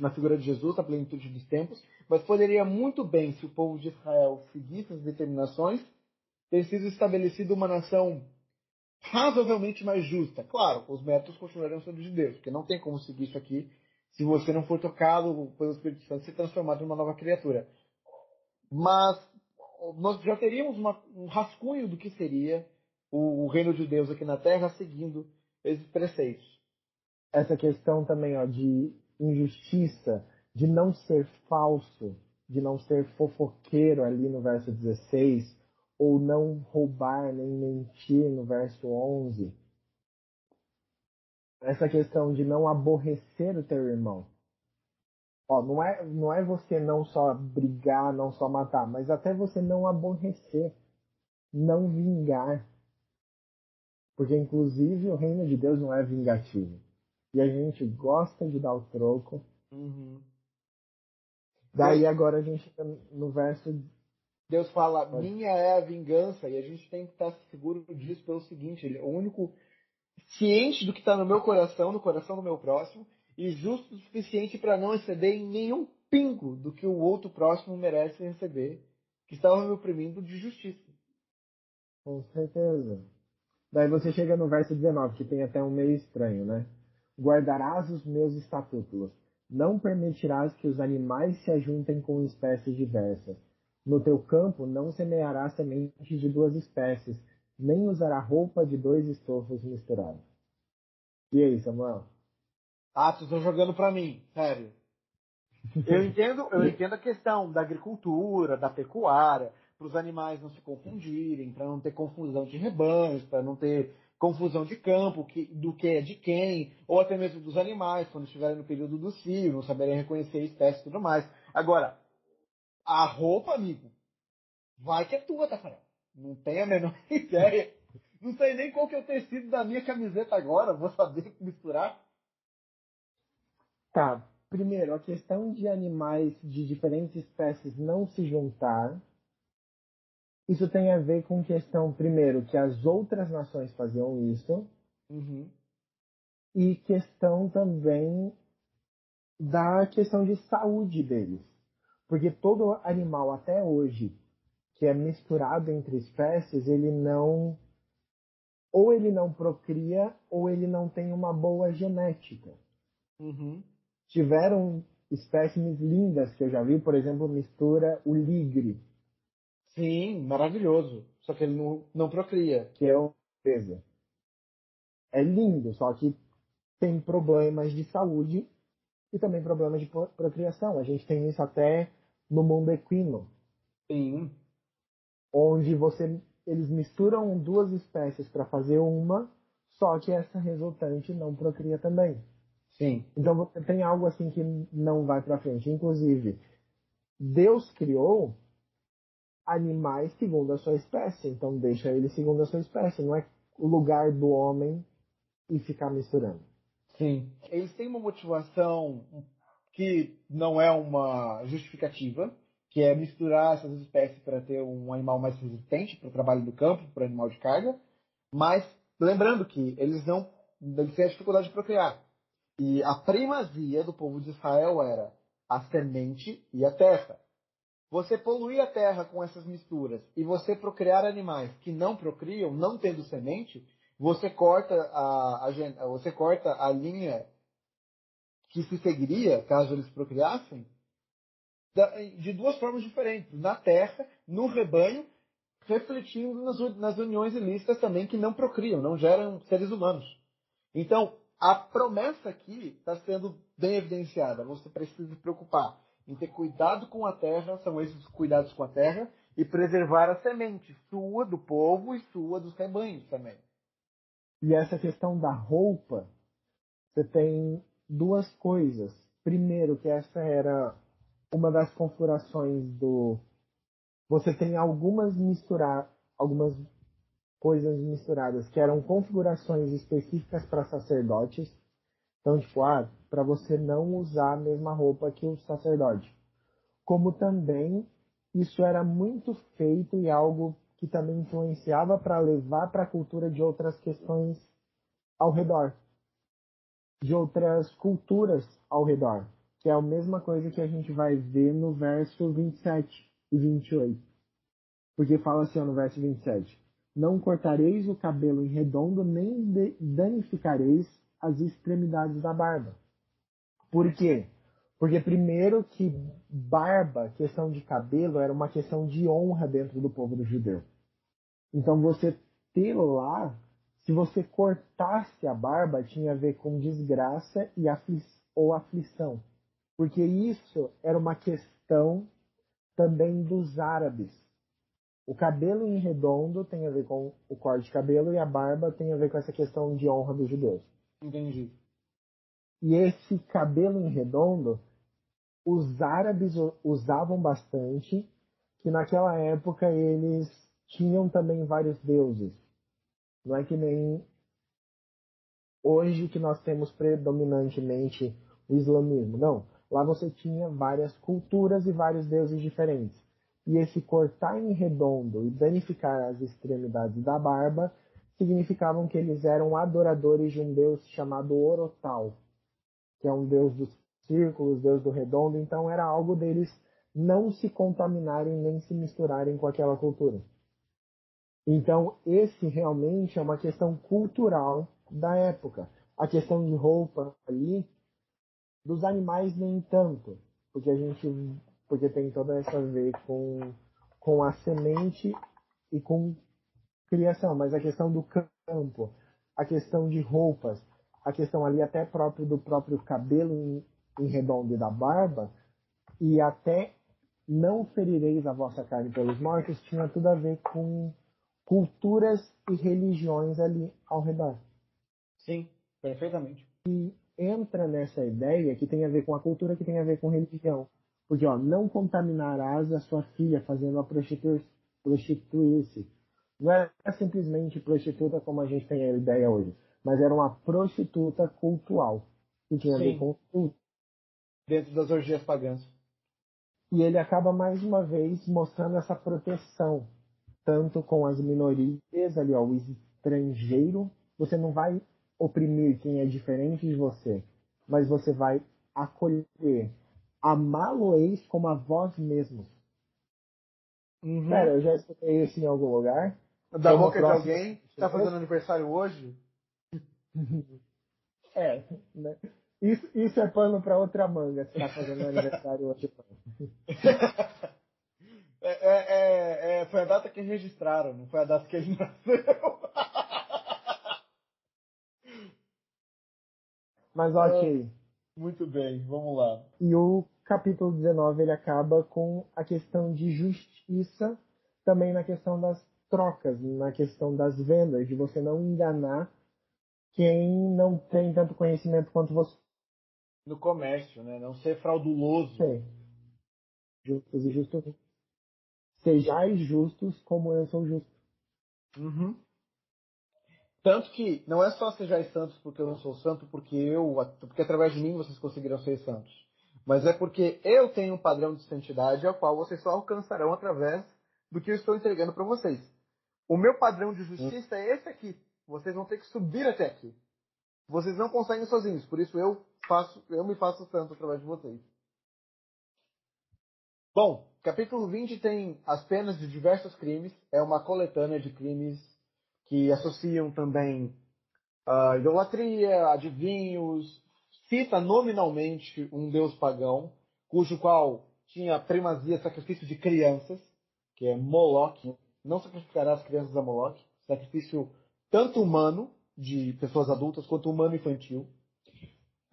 na figura de Jesus, na plenitude dos tempos, mas poderia muito bem, se o povo de Israel seguisse as determinações, ter sido estabelecida uma nação razoavelmente mais justa. Claro, os métodos continuariam sendo de Deus, porque não tem como seguir isso aqui se você não for tocado pelo Espírito Santo, ser transformado em uma nova criatura. Mas nós já teríamos uma, um rascunho do que seria o, o, reino de Deus aqui na Terra, seguindo esses preceitos. Essa questão também ó, de injustiça, de não ser falso, de não ser fofoqueiro ali no verso 16, ou não roubar nem mentir no verso 11 essa questão de não aborrecer o teu irmão. Ó, não é, não é você não só brigar, não só matar, mas até você não aborrecer, não vingar. Porque, inclusive, o reino de Deus não é vingativo. E a gente gosta de dar o troco. Uhum. Daí agora a gente no verso. Deus fala, minha é a vingança, e a gente tem que estar seguro disso pelo seguinte, ele, o único ciente do que está no meu coração, no coração do meu próximo, e justo o suficiente para não exceder em nenhum pingo do que o outro próximo merece receber, que estava me oprimindo de justiça. Com certeza. Daí você chega no verso 19, que tem até um meio estranho, né? Guardarás os meus estatutos. Não permitirás que os animais se ajuntem com espécies diversas. No teu campo não semearás sementes de duas espécies, nem usará roupa de dois estofos misturados. E aí, Samuel? Ah, vocês estão jogando para mim, sério. Eu entendo, eu entendo a questão da agricultura, da pecuária, para os animais não se confundirem, para não ter confusão de rebanhos, para não ter confusão de campo, que, do que é de quem, ou até mesmo dos animais, quando estiverem no período do cio, não saberem reconhecer a espécie e tudo mais. Agora, a roupa, amigo, vai que é tua, Tafarel. Não tenho a menor [LAUGHS] ideia. Não sei nem qual que é o tecido da minha camiseta agora. Vou saber misturar. Tá. Primeiro, a questão de animais de diferentes espécies não se juntar. Isso tem a ver com questão, primeiro, que as outras nações faziam isso. Uhum. E questão também da questão de saúde deles. Porque todo animal até hoje que é misturado entre espécies, ele não ou ele não procria ou ele não tem uma boa genética. Uhum. Tiveram espécimes lindas que eu já vi, por exemplo, mistura o ligre. Sim, maravilhoso. Só que ele não, não procria. Que é uma coisa. É lindo, só que tem problemas de saúde e também problemas de procriação. A gente tem isso até no mundo equino. Sim onde você eles misturam duas espécies para fazer uma, só que essa resultante não procria também. Sim. Então você tem algo assim que não vai para frente. Inclusive, Deus criou animais segundo a sua espécie, então deixa ele segundo a sua espécie. Não é o lugar do homem e ficar misturando. Sim. Eles têm uma motivação que não é uma justificativa, que é misturar essas espécies para ter um animal mais resistente para o trabalho do campo, para o animal de carga, mas lembrando que eles não eles têm a dificuldade de procriar. E a primazia do povo de Israel era a semente e a terra. Você poluir a terra com essas misturas e você procriar animais que não procriam, não tendo semente, você corta a, a, você corta a linha que se seguiria, caso eles procriassem, de duas formas diferentes. Na terra, no rebanho, refletindo nas, nas uniões ilícitas também que não procriam, não geram seres humanos. Então, a promessa aqui está sendo bem evidenciada. Você precisa se preocupar em ter cuidado com a terra, são esses os cuidados com a terra, e preservar a semente sua, do povo e sua dos rebanhos também. E essa questão da roupa, você tem duas coisas. Primeiro, que essa era uma das configurações do. Você tem algumas misturar, algumas coisas misturadas que eram configurações específicas para sacerdotes. Então, tipo, para você não usar a mesma roupa que o sacerdote. Como também isso era muito feito e algo que também influenciava para levar para a cultura de outras questões ao redor, de outras culturas ao redor, que é a mesma coisa que a gente vai ver no verso 27 e 28. Porque fala assim no verso 27: Não cortareis o cabelo em redondo, nem danificareis as extremidades da barba. Por quê? Porque primeiro que barba, questão de cabelo, era uma questão de honra dentro do povo do judeu. Então você ter lá, se você cortasse a barba, tinha a ver com desgraça e afli ou aflição. Porque isso era uma questão também dos árabes. O cabelo em redondo tem a ver com o corte de cabelo e a barba tem a ver com essa questão de honra dos judeus. Entendi. E esse cabelo em redondo, os árabes usavam bastante, que naquela época eles tinham também vários deuses. Não é que nem hoje que nós temos predominantemente o islamismo. Não. Lá você tinha várias culturas e vários deuses diferentes. E esse cortar em redondo e danificar as extremidades da barba significavam que eles eram adoradores de um deus chamado Orotal, que é um deus dos círculos, deus do redondo, então era algo deles não se contaminarem nem se misturarem com aquela cultura. Então, esse realmente é uma questão cultural da época. A questão de roupa ali, dos animais nem tanto, porque a gente porque tem toda essa ver com, com a semente e com criação, mas a questão do campo, a questão de roupas, a questão ali até próprio do próprio cabelo em, em redondo e da barba, e até não ferireis a vossa carne pelos mortos, tinha tudo a ver com culturas e religiões ali ao redor. Sim, perfeitamente. E entra nessa ideia que tem a ver com a cultura, que tem a ver com religião. Porque, ó, não contaminarás a sua filha fazendo a prostituir-se. Não era simplesmente prostituta como a gente tem a ideia hoje, mas era uma prostituta cultural, que tinha Sim. a ver com tudo. Dentro das orgias pagãs. E ele acaba mais uma vez mostrando essa proteção, tanto com as minorias ali, ó, o estrangeiro. Você não vai oprimir quem é diferente de você, mas você vai acolher, amá-lo-eis como a vós mesmos. Uhum. Cara, eu já escutei isso em algum lugar. Da boca de alguém que tá fazendo aniversário hoje? [LAUGHS] é, né? Isso, isso é pano para outra manga, se tá fazendo aniversário hoje. [LAUGHS] é, é, é, é, foi a data que registraram, não foi a data que ele nasceu. [LAUGHS] Mas ok. Muito bem, vamos lá. E o capítulo 19 ele acaba com a questão de justiça, também na questão das trocas, na questão das vendas, de você não enganar quem não tem tanto conhecimento quanto você. No comércio, né? Não ser frauduloso. Sim. Justos e justos. Sejais justos como eu sou justo. Uhum. Tanto que não é só sejais santos porque eu não sou santo, porque eu, porque através de mim vocês conseguiram ser santos. Mas é porque eu tenho um padrão de santidade ao qual vocês só alcançarão através do que eu estou entregando para vocês. O meu padrão de justiça é esse aqui. Vocês vão ter que subir até aqui. Vocês não conseguem sozinhos, por isso eu faço, eu me faço santo através de vocês. Bom, capítulo 20 tem as penas de diversos crimes, é uma coletânea de crimes que associam também a idolatria, adivinhos, cita nominalmente um deus pagão, cujo qual tinha primazia sacrifício de crianças, que é Moloch. Não sacrificará as crianças a Moloch, sacrifício tanto humano de pessoas adultas quanto humano infantil.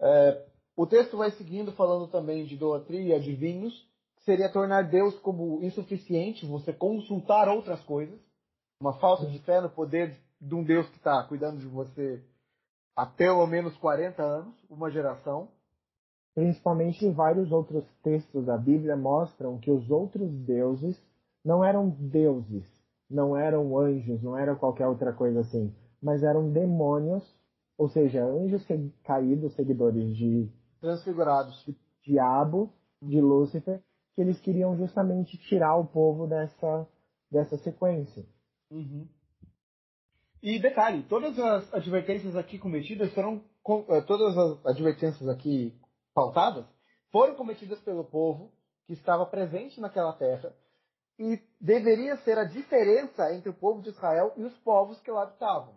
É, o texto vai seguindo falando também de idolatria, de vinhos, que seria tornar Deus como insuficiente, você consultar outras coisas, uma falta de fé no poder de um Deus que está cuidando de você há pelo menos 40 anos, uma geração. Principalmente em vários outros textos da Bíblia mostram que os outros deuses não eram deuses, não eram anjos, não era qualquer outra coisa assim mas eram demônios, ou seja, anjos caídos, seguidores de transfigurados, de diabo, de Lúcifer, que eles queriam justamente tirar o povo dessa dessa sequência. Uhum. E detalhe, todas as advertências aqui cometidas foram eh, todas as advertências aqui pautadas foram cometidas pelo povo que estava presente naquela terra e deveria ser a diferença entre o povo de Israel e os povos que lá habitavam.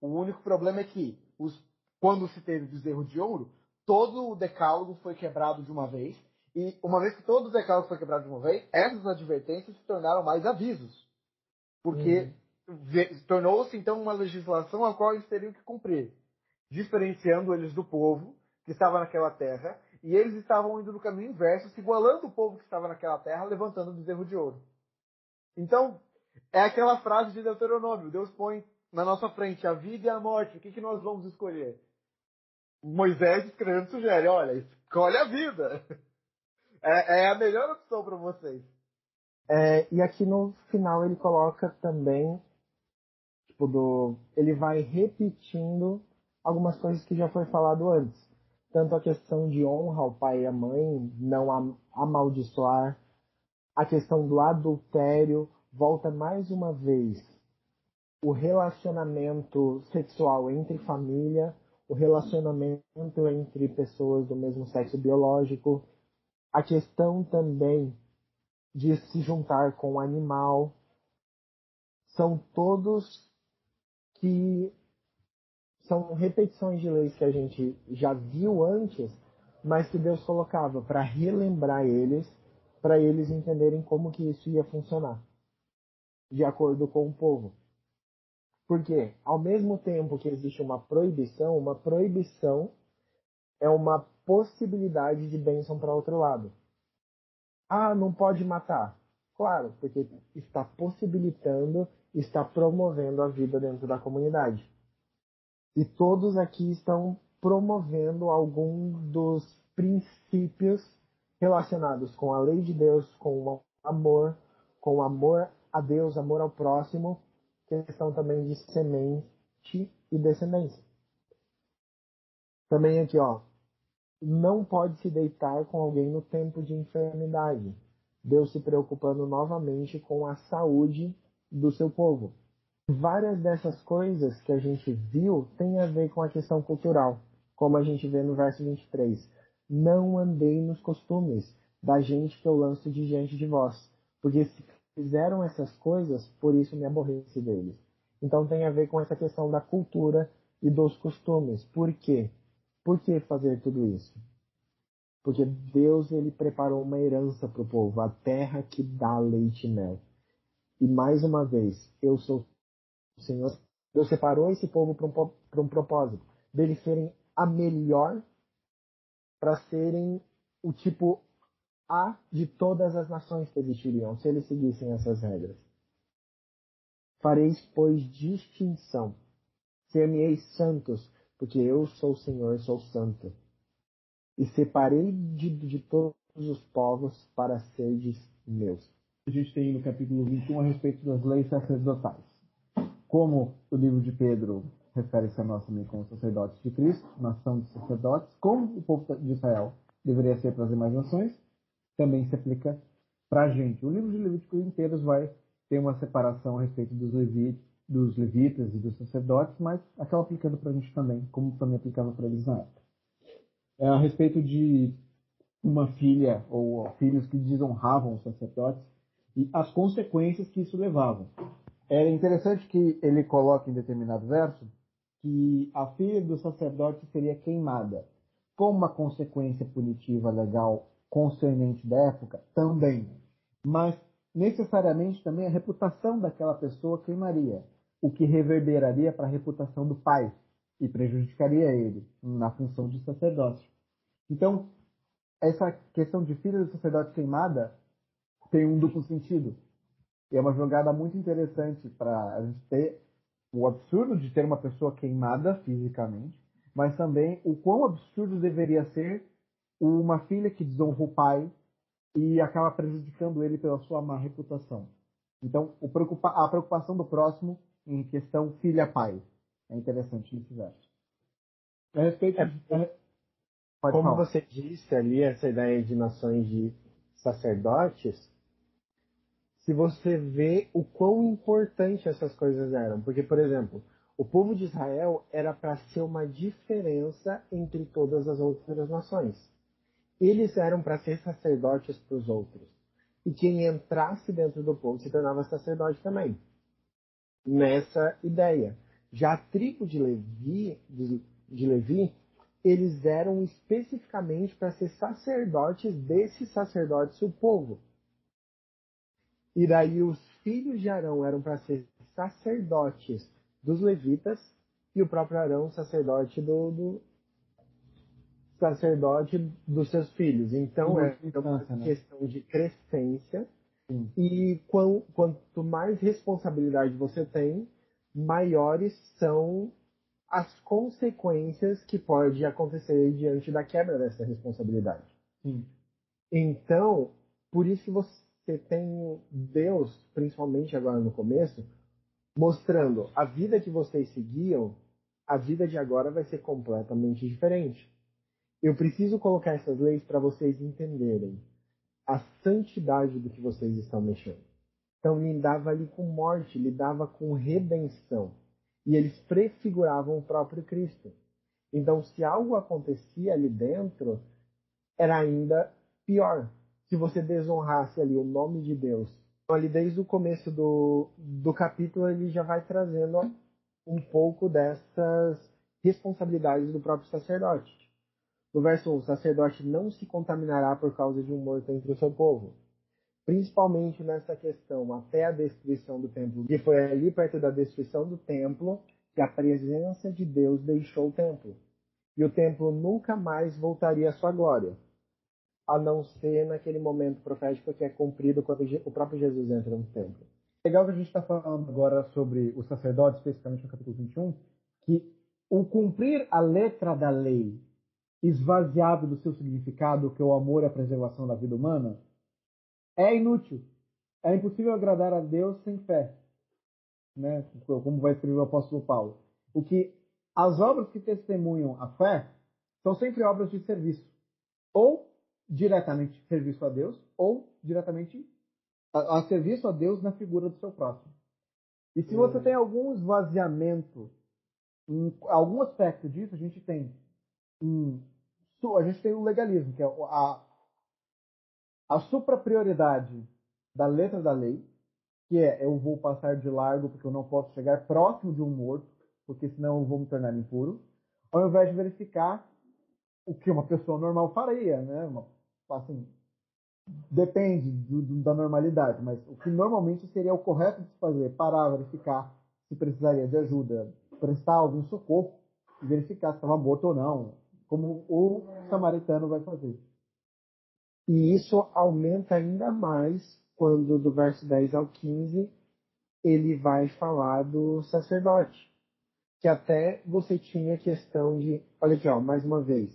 O único problema é que, os, quando se teve o bezerro de ouro, todo o decálogo foi quebrado de uma vez. E uma vez que todo o decálogo foi quebrado de uma vez, essas advertências se tornaram mais avisos. Porque uhum. tornou-se então uma legislação a qual eles teriam que cumprir, diferenciando eles do povo que estava naquela terra, e eles estavam indo no caminho inverso, se igualando o povo que estava naquela terra, levantando o bezerro de ouro. Então, é aquela frase de Deuteronômio: Deus põe na nossa frente a vida e a morte, o que, que nós vamos escolher? Moisés escrevendo sugere: olha, escolhe a vida. [LAUGHS] É, é a melhor opção para vocês. É, e aqui no final ele coloca também, tipo, do, ele vai repetindo algumas coisas que já foi falado antes. Tanto a questão de honra ao pai e à mãe, não amaldiçoar, a questão do adultério, volta mais uma vez. O relacionamento sexual entre família, o relacionamento entre pessoas do mesmo sexo biológico, a questão também de se juntar com o animal, são todos que são repetições de leis que a gente já viu antes, mas que Deus colocava para relembrar eles, para eles entenderem como que isso ia funcionar, de acordo com o povo. Porque, ao mesmo tempo que existe uma proibição, uma proibição é uma possibilidade de bênção para outro lado. Ah, não pode matar. Claro, porque está possibilitando, está promovendo a vida dentro da comunidade. E todos aqui estão promovendo algum dos princípios relacionados com a lei de Deus, com o amor, com o amor a Deus, amor ao próximo questão também de semente e descendência. Também aqui, ó, não pode se deitar com alguém no tempo de enfermidade. Deus se preocupando novamente com a saúde do seu povo. Várias dessas coisas que a gente viu têm a ver com a questão cultural, como a gente vê no verso 23. Não andei nos costumes da gente que eu lanço de diante de vós, porque se fizeram essas coisas, por isso me aborreci deles. Então tem a ver com essa questão da cultura e dos costumes. Por quê? Por que fazer tudo isso? Porque Deus ele preparou uma herança para o povo, a terra que dá leite e mel. E mais uma vez, eu sou o Senhor. Deus separou esse povo para um, um propósito, deles serem a melhor, para serem o tipo a de todas as nações que existiriam, se eles seguissem essas regras. Fareis, pois, distinção. Ser-me-eis santos, porque eu sou o Senhor, sou santo. E separei de, de todos os povos para serdes meus. A gente tem no capítulo 21 a respeito das leis sacerdotais. Como o livro de Pedro refere-se a nós também como sacerdotes de Cristo, nação de sacerdotes, como o povo de Israel deveria ser para as demais nações, também se aplica para a gente. O livro de Levítico inteiro vai ter uma separação a respeito dos, levi, dos levitas e dos sacerdotes, mas acaba aplicando para a gente também, como também aplicava para eles na época. É a respeito de uma filha ou filhos que desonravam os sacerdotes e as consequências que isso levava. É interessante que ele coloque em determinado verso que a filha do sacerdote seria queimada. Como uma consequência punitiva legal concernente da época? Também. Mas necessariamente também a reputação daquela pessoa queimaria, o que reverberaria para a reputação do pai e prejudicaria ele na função de sacerdote. Então, essa questão de filha do sacerdote queimada tem um duplo sentido. E é uma jogada muito interessante para a gente ter o absurdo de ter uma pessoa queimada fisicamente, mas também o quão absurdo deveria ser uma filha que desonra o pai e acaba prejudicando ele pela sua má reputação. Então, preocupa a preocupação do próximo em questão filha-pai. É interessante nesse verso. A respeito é, de... Como falar. você disse ali, essa ideia de nações de sacerdotes, se você vê o quão importante essas coisas eram. Porque, por exemplo, o povo de Israel era para ser uma diferença entre todas as outras nações. Eles eram para ser sacerdotes para os outros. E quem entrasse dentro do povo se tornava sacerdote também. Nessa ideia. Já a tribo de Levi, de Levi eles eram especificamente para ser sacerdotes desses sacerdotes, o povo. E daí os filhos de Arão eram para ser sacerdotes dos levitas e o próprio Arão sacerdote do, do sacerdote dos seus filhos. Então é uma né? questão de crescência Sim. e quanto mais responsabilidade você tem, maiores são as consequências que pode acontecer diante da quebra dessa responsabilidade. Sim. Então, por isso que você tem Deus, principalmente agora no começo, mostrando a vida que vocês seguiam, a vida de agora vai ser completamente diferente. Eu preciso colocar essas leis para vocês entenderem a santidade do que vocês estão mexendo. Então, lidava ali com morte, lidava com redenção. E eles prefiguravam o próprio Cristo. Então, se algo acontecia ali dentro, era ainda pior. Se você desonrasse ali o nome de Deus. Então, ali desde o começo do, do capítulo, ele já vai trazendo um pouco dessas responsabilidades do próprio sacerdote. No verso 1, o sacerdote não se contaminará por causa de um morto entre o seu povo principalmente nessa questão até a destruição do templo, que foi ali perto da destruição do templo que a presença de Deus deixou o templo. E o templo nunca mais voltaria à sua glória, a não ser naquele momento profético que é cumprido quando o próprio Jesus entra no templo. Legal que a gente está falando agora sobre o sacerdote, especificamente no capítulo 21, que o cumprir a letra da lei, esvaziado do seu significado, que é o amor e a preservação da vida humana, é inútil. É impossível agradar a Deus sem fé. Né? Como vai escrever o apóstolo Paulo. O que as obras que testemunham a fé são sempre obras de serviço. Ou diretamente serviço a Deus, ou diretamente a, a serviço a Deus na figura do seu próximo. E se você hum. tem algum esvaziamento, em algum aspecto disso, a gente tem um, a gente tem o legalismo, que é a, a supraprioridade da letra da lei, que é eu vou passar de largo porque eu não posso chegar próximo de um morto, porque senão eu vou me tornar impuro, ao invés de verificar o que uma pessoa normal faria, né? Uma, assim, depende do, do, da normalidade, mas o que normalmente seria o correto de se fazer, parar, verificar se precisaria de ajuda, prestar algum socorro verificar se estava morto ou não, como o samaritano vai fazer. E isso aumenta ainda mais quando do verso 10 ao 15 ele vai falar do sacerdote. Que até você tinha questão de, olha aqui, ó, mais uma vez,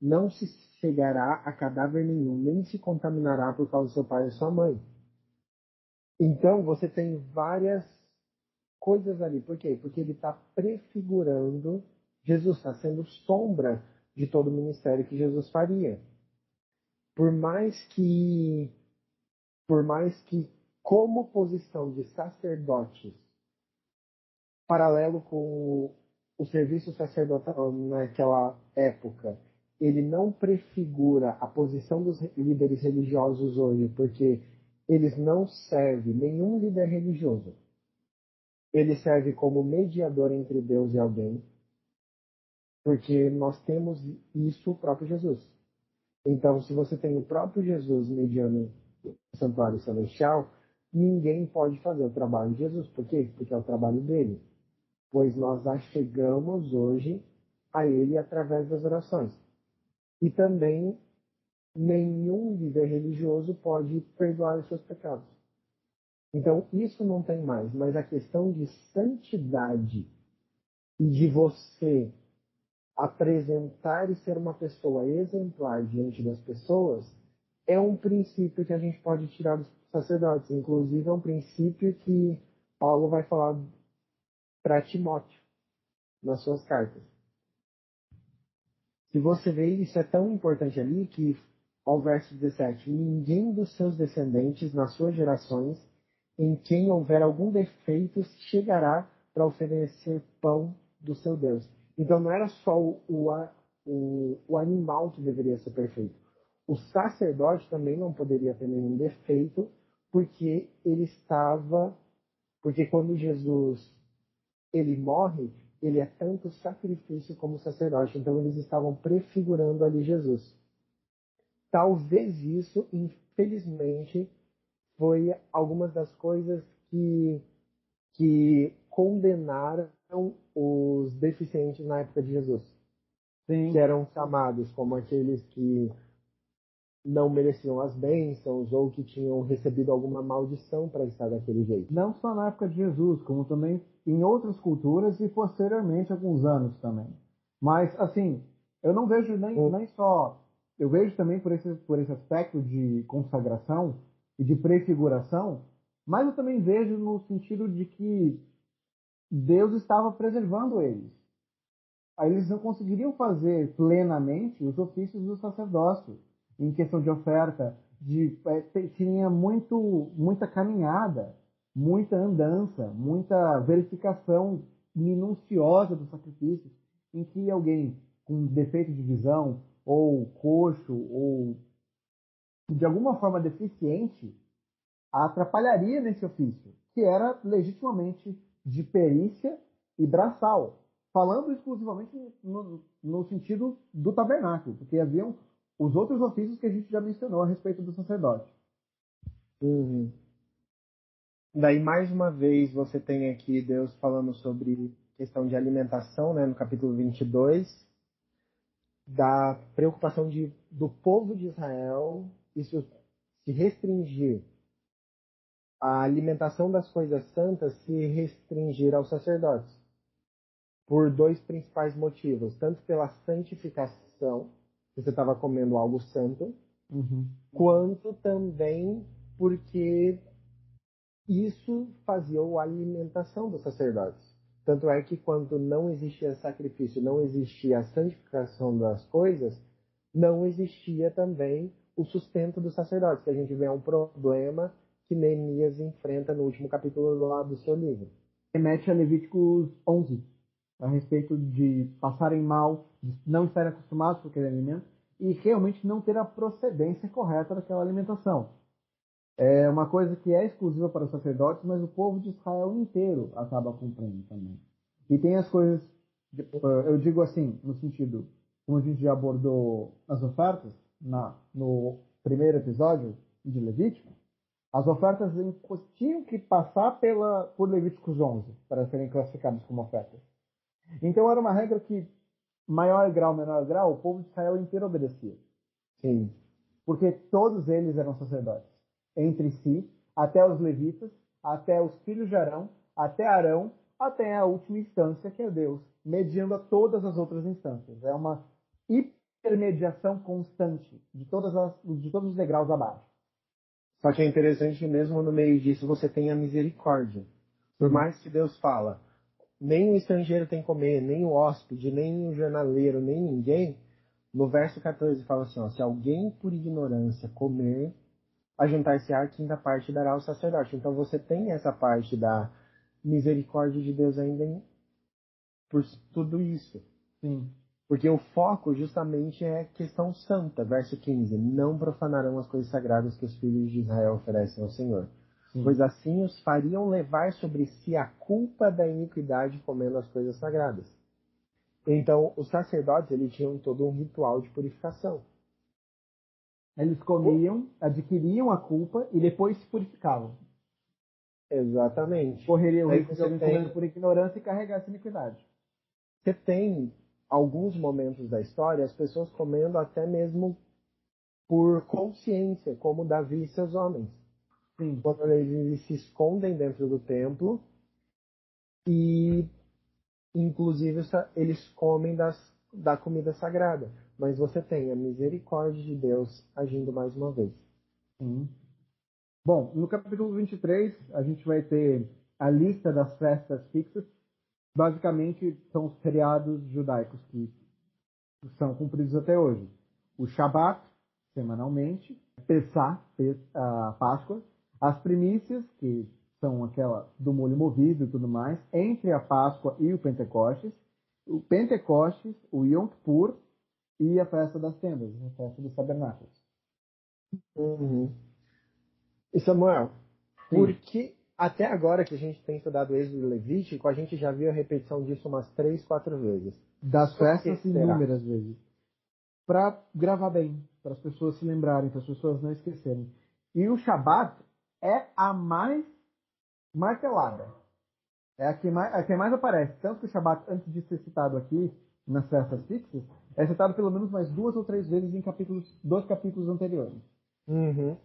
não se chegará a cadáver nenhum, nem se contaminará por causa do seu pai e sua mãe. Então você tem várias coisas ali. Por quê? Porque ele está prefigurando Jesus, está sendo sombra de todo o ministério que Jesus faria. Por mais que, por mais que, como posição de sacerdotes, paralelo com o serviço sacerdotal naquela época, ele não prefigura a posição dos líderes religiosos hoje, porque eles não servem nenhum líder religioso. Ele serve como mediador entre Deus e alguém, porque nós temos isso o próprio Jesus. Então, se você tem o próprio Jesus mediando o santuário celestial, ninguém pode fazer o trabalho de Jesus. Por quê? Porque é o trabalho dele. Pois nós achegamos hoje a ele através das orações. E também nenhum líder religioso pode perdoar os seus pecados. Então, isso não tem mais, mas a questão de santidade e de você apresentar e ser uma pessoa exemplar diante das pessoas é um princípio que a gente pode tirar dos sacerdotes. Inclusive, é um princípio que Paulo vai falar para Timóteo nas suas cartas. Se você vê, isso é tão importante ali que, ao verso 17, ninguém dos seus descendentes nas suas gerações, em quem houver algum defeito, chegará para oferecer pão do seu Deus. Então não era só o, o, o animal que deveria ser perfeito. O sacerdote também não poderia ter nenhum defeito, porque ele estava. Porque quando Jesus ele morre, ele é tanto sacrifício como sacerdote. Então eles estavam prefigurando ali Jesus. Talvez isso, infelizmente, foi algumas das coisas que, que condenaram os deficientes na época de Jesus. Sim. Que eram chamados como aqueles que não mereciam as bênçãos ou que tinham recebido alguma maldição para estar daquele jeito. Não só na época de Jesus, como também em outras culturas e posteriormente alguns anos também. Mas, assim, eu não vejo nem, hum. nem só. Eu vejo também por esse, por esse aspecto de consagração e de prefiguração, mas eu também vejo no sentido de que Deus estava preservando eles. Aí eles não conseguiriam fazer plenamente os ofícios do sacerdócio em questão de oferta, de, é, tinha muito, muita caminhada, muita andança, muita verificação minuciosa dos sacrifícios, em que alguém com defeito de visão, ou coxo, ou de alguma forma deficiente, atrapalharia nesse ofício, que era legitimamente de perícia e braçal, falando exclusivamente no, no sentido do tabernáculo, porque haviam os outros ofícios que a gente já mencionou a respeito do sacerdote. Uhum. Daí, mais uma vez, você tem aqui Deus falando sobre questão de alimentação, né, no capítulo 22, da preocupação de, do povo de Israel, isso se restringir a alimentação das coisas santas se restringir aos sacerdotes, por dois principais motivos, tanto pela santificação, você estava comendo algo santo, uhum. quanto também porque isso fazia a alimentação dos sacerdotes. Tanto é que quando não existia sacrifício, não existia a santificação das coisas, não existia também o sustento dos sacerdotes, que a gente vê um problema que Neemias enfrenta no último capítulo lá do seu livro. Remete a Levíticos 11, a respeito de passarem mal, não estarem acostumados com aquele alimento e realmente não ter a procedência correta daquela alimentação. É uma coisa que é exclusiva para os sacerdotes, mas o povo de Israel inteiro acaba cumprindo também. E tem as coisas, eu digo assim, no sentido, como a gente já abordou as ofertas na, no primeiro episódio de Levítico, as ofertas tinham que passar pela, por Levíticos 11 para serem classificadas como ofertas. Então era uma regra que maior grau, menor grau, o povo de Israel inteiro obedecia. Sim. Porque todos eles eram sacerdotes. Entre si, até os levitas, até os filhos de Arão, até Arão, até a última instância, que é Deus, mediando a todas as outras instâncias. É uma hipermediação constante de, todas as, de todos os degraus abaixo. Só que é interessante mesmo no meio disso você tem a misericórdia. Por mais que Deus fala, nem o estrangeiro tem que comer, nem o hóspede, nem o jornaleiro, nem ninguém, no verso 14 fala assim, ó, se alguém por ignorância comer, ajuntar-se a quinta parte dará ao sacerdote. Então você tem essa parte da misericórdia de Deus ainda em, por tudo isso. Sim. Porque o foco justamente é questão santa, verso 15. Não profanarão as coisas sagradas que os filhos de Israel oferecem ao Senhor. Sim. Pois assim os fariam levar sobre si a culpa da iniquidade comendo as coisas sagradas. Então, os sacerdotes eles tinham todo um ritual de purificação. Eles comiam, adquiriam a culpa e depois se purificavam. Exatamente. Correriam o risco de alguém tem... por ignorância e carregar essa iniquidade. Você tem alguns momentos da história as pessoas comendo até mesmo por consciência, como Davi e seus homens. Sim. Quando eles se escondem dentro do templo e inclusive eles comem das, da comida sagrada. Mas você tem a misericórdia de Deus agindo mais uma vez. Sim. Bom, no capítulo 23, a gente vai ter a lista das festas fixas. Basicamente, são os feriados judaicos que são cumpridos até hoje. O Shabat, semanalmente, Pessah, a Páscoa, as primícias, que são aquela do molho movido e tudo mais, entre a Páscoa e o Pentecostes, o Pentecostes, o Yom Kippur e a festa das tendas, a festa dos tabernáculos. Uhum. E Samuel, Sim. porque até agora que a gente tem estudado Êxodo e Levítico, a gente já viu a repetição disso umas três, quatro vezes. Das festas inúmeras vezes. Para gravar bem, para as pessoas se lembrarem, para as pessoas não esquecerem. E o Shabat é a mais martelada. É a que mais, a que mais aparece. Tanto que o Shabat, antes de ser citado aqui, nas festas fixas, é citado pelo menos mais duas ou três vezes em capítulos, dois capítulos anteriores. Uhum.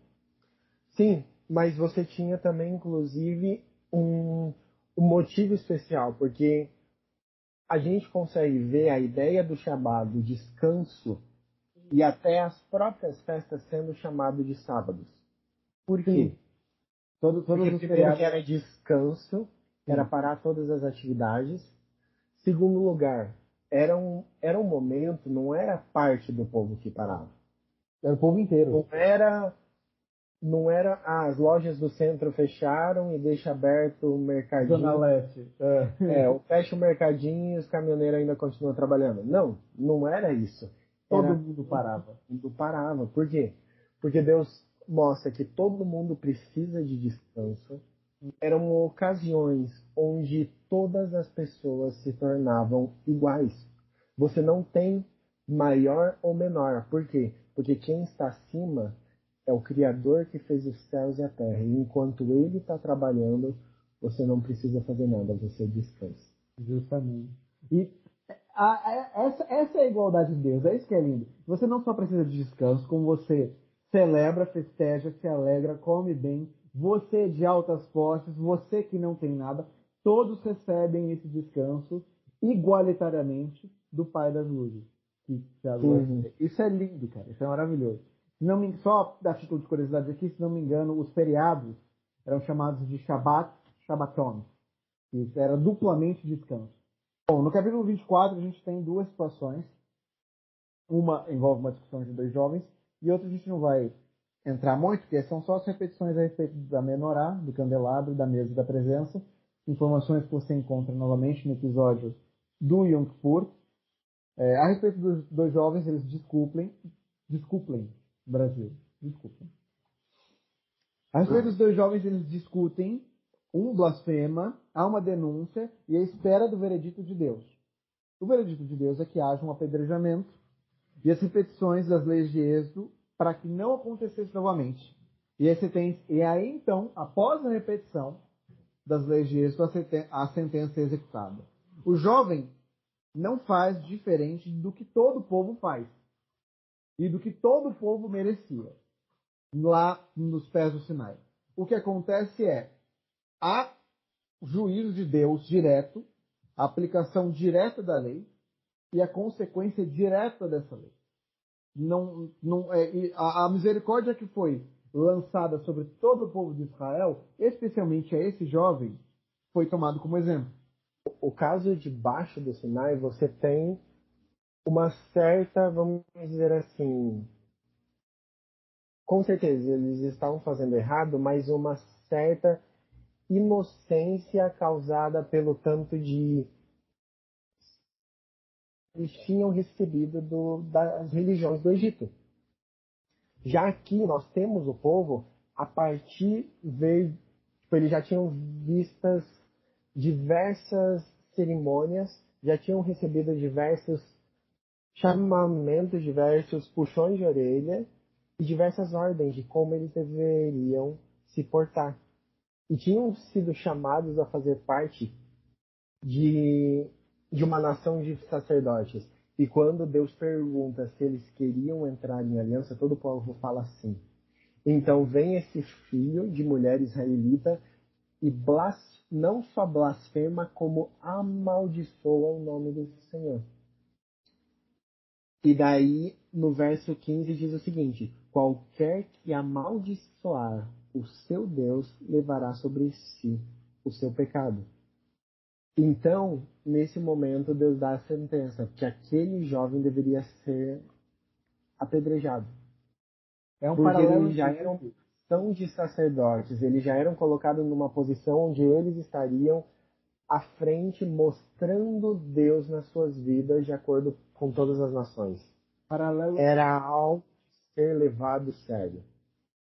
Sim, mas você tinha também, inclusive, um, um motivo especial, porque a gente consegue ver a ideia do Shabat, do descanso, e até as próprias festas sendo chamado de sábados. Por quê? Sim. Todo, todos Porque os primeiro que era descanso, era parar todas as atividades. Segundo lugar, era um, era um momento, não era parte do povo que parava. Era o povo inteiro. Não era, não era ah, as lojas do centro fecharam e deixa aberto o mercadinho. Zona Leste. É, é fecha o mercadinho e os caminhoneiros ainda continuam trabalhando. Não, não era isso. Todo era, mundo parava. Todo mundo parava. Por quê? Porque Deus mostra que todo mundo precisa de descanso. Eram ocasiões onde todas as pessoas se tornavam iguais. Você não tem maior ou menor. Por quê? Porque quem está acima é o Criador que fez os céus e a terra. E enquanto Ele está trabalhando, você não precisa fazer nada, você descansa. Justamente. E a, a, essa, essa é a igualdade de Deus, é isso que é lindo. Você não só precisa de descanso, como você celebra, festeja, se alegra, come bem. Você de altas posses, você que não tem nada, todos recebem esse descanso igualitariamente do Pai das Luzes. Que, uhum. Isso é lindo, cara. Isso é maravilhoso. Não me, só a título de curiosidade aqui, se não me engano, os feriados eram chamados de Shabbat, Shabbaton. Que era duplamente descanso. Bom, no capítulo 24 a gente tem duas situações. Uma envolve uma discussão de dois jovens e outra a gente não vai entrar muito, porque são só as repetições a respeito da menorá, do candelabro, da mesa da presença, informações que você encontra novamente no episódio do Yom Kippur. É, a respeito dos dois jovens, eles desculpem, desculpem, Brasil, desculpem. A respeito dos dois jovens, eles discutem, um blasfema, há uma denúncia e a espera do veredito de Deus. O veredito de Deus é que haja um apedrejamento e as repetições das leis de Êxodo para que não acontecesse novamente. E aí, você tem, e aí então, após a repetição das leis de Êxodo, a sentença é executada. O jovem não faz diferente do que todo o povo faz e do que todo o povo merecia lá nos pés do Sinai. O que acontece é há juízo de Deus direto, aplicação direta da lei, e a consequência direta dessa lei. Não, não, é, a, a misericórdia que foi lançada sobre todo o povo de Israel, especialmente a esse jovem, foi tomado como exemplo. O caso de baixo do Sinai, você tem uma certa, vamos dizer assim, com certeza eles estavam fazendo errado, mas uma certa inocência causada pelo tanto de eles tinham recebido do, das religiões do Egito. Já aqui nós temos o povo a partir veio, tipo, eles já tinham vistas diversas cerimônias, já tinham recebido diversos chamamentos, diversos puxões de orelha e diversas ordens de como eles deveriam se portar. E tinham sido chamados a fazer parte de, de uma nação de sacerdotes. E quando Deus pergunta se eles queriam entrar em aliança, todo o povo fala sim. Então vem esse filho de mulher israelita e blas, não só blasfema, como amaldiçoa o nome do Senhor. E daí, no verso 15, diz o seguinte: Qualquer que amaldiçoar o seu Deus levará sobre si o seu pecado. Então, nesse momento, Deus dá a sentença que aquele jovem deveria ser apedrejado. É um Porque paralelo eles já eram são de sacerdotes, eles já eram colocados numa posição onde eles estariam à frente mostrando Deus nas suas vidas de acordo com todas as nações. Paralelo... Era algo ser levado sério.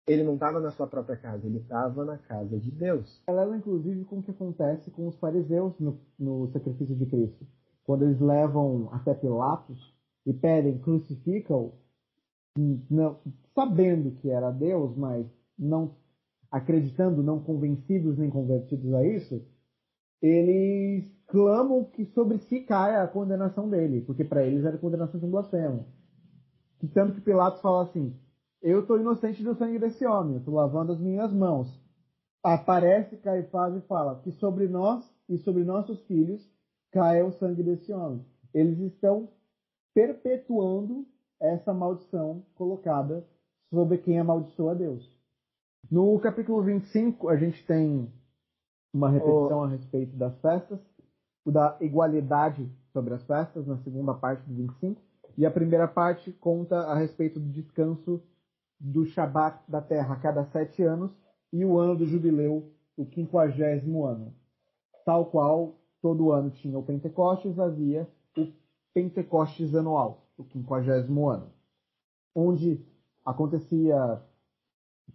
Ele não estava na sua própria casa, ele estava na casa de Deus. Paralelo, inclusive, com o que acontece com os fariseus no, no sacrifício de Cristo. Quando eles levam até Pilatos e pedem, crucificam, não, sabendo que era Deus, mas não acreditando, não convencidos nem convertidos a isso, eles clamam que sobre si caia a condenação dele, porque para eles era condenação de um blasfemo. Tanto que Pilatos fala assim: Eu estou inocente do sangue desse homem, estou lavando as minhas mãos. Aparece Caifás e fala que sobre nós e sobre nossos filhos caia o sangue desse homem. Eles estão perpetuando essa maldição colocada sobre quem amaldiçoa Deus. No capítulo 25, a gente tem uma repetição a respeito das festas, da igualdade sobre as festas, na segunda parte do 25, e a primeira parte conta a respeito do descanso do Shabat da terra a cada sete anos e o ano do jubileu, o quinquagésimo ano. Tal qual todo ano tinha o Pentecostes, havia o Pentecostes anual, o quinquagésimo ano, onde acontecia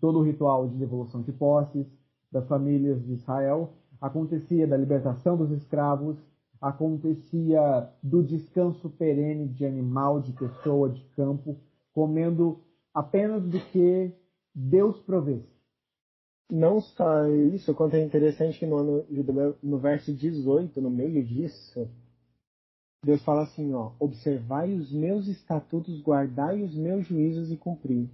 todo o ritual de devolução de posses das famílias de Israel, acontecia da libertação dos escravos, acontecia do descanso perene de animal, de pessoa, de campo, comendo apenas do que Deus provesse. Não só isso, quanto é interessante que no, no verso 18, no meio disso, Deus fala assim, ó, observai os meus estatutos, guardai os meus juízos e cumpri.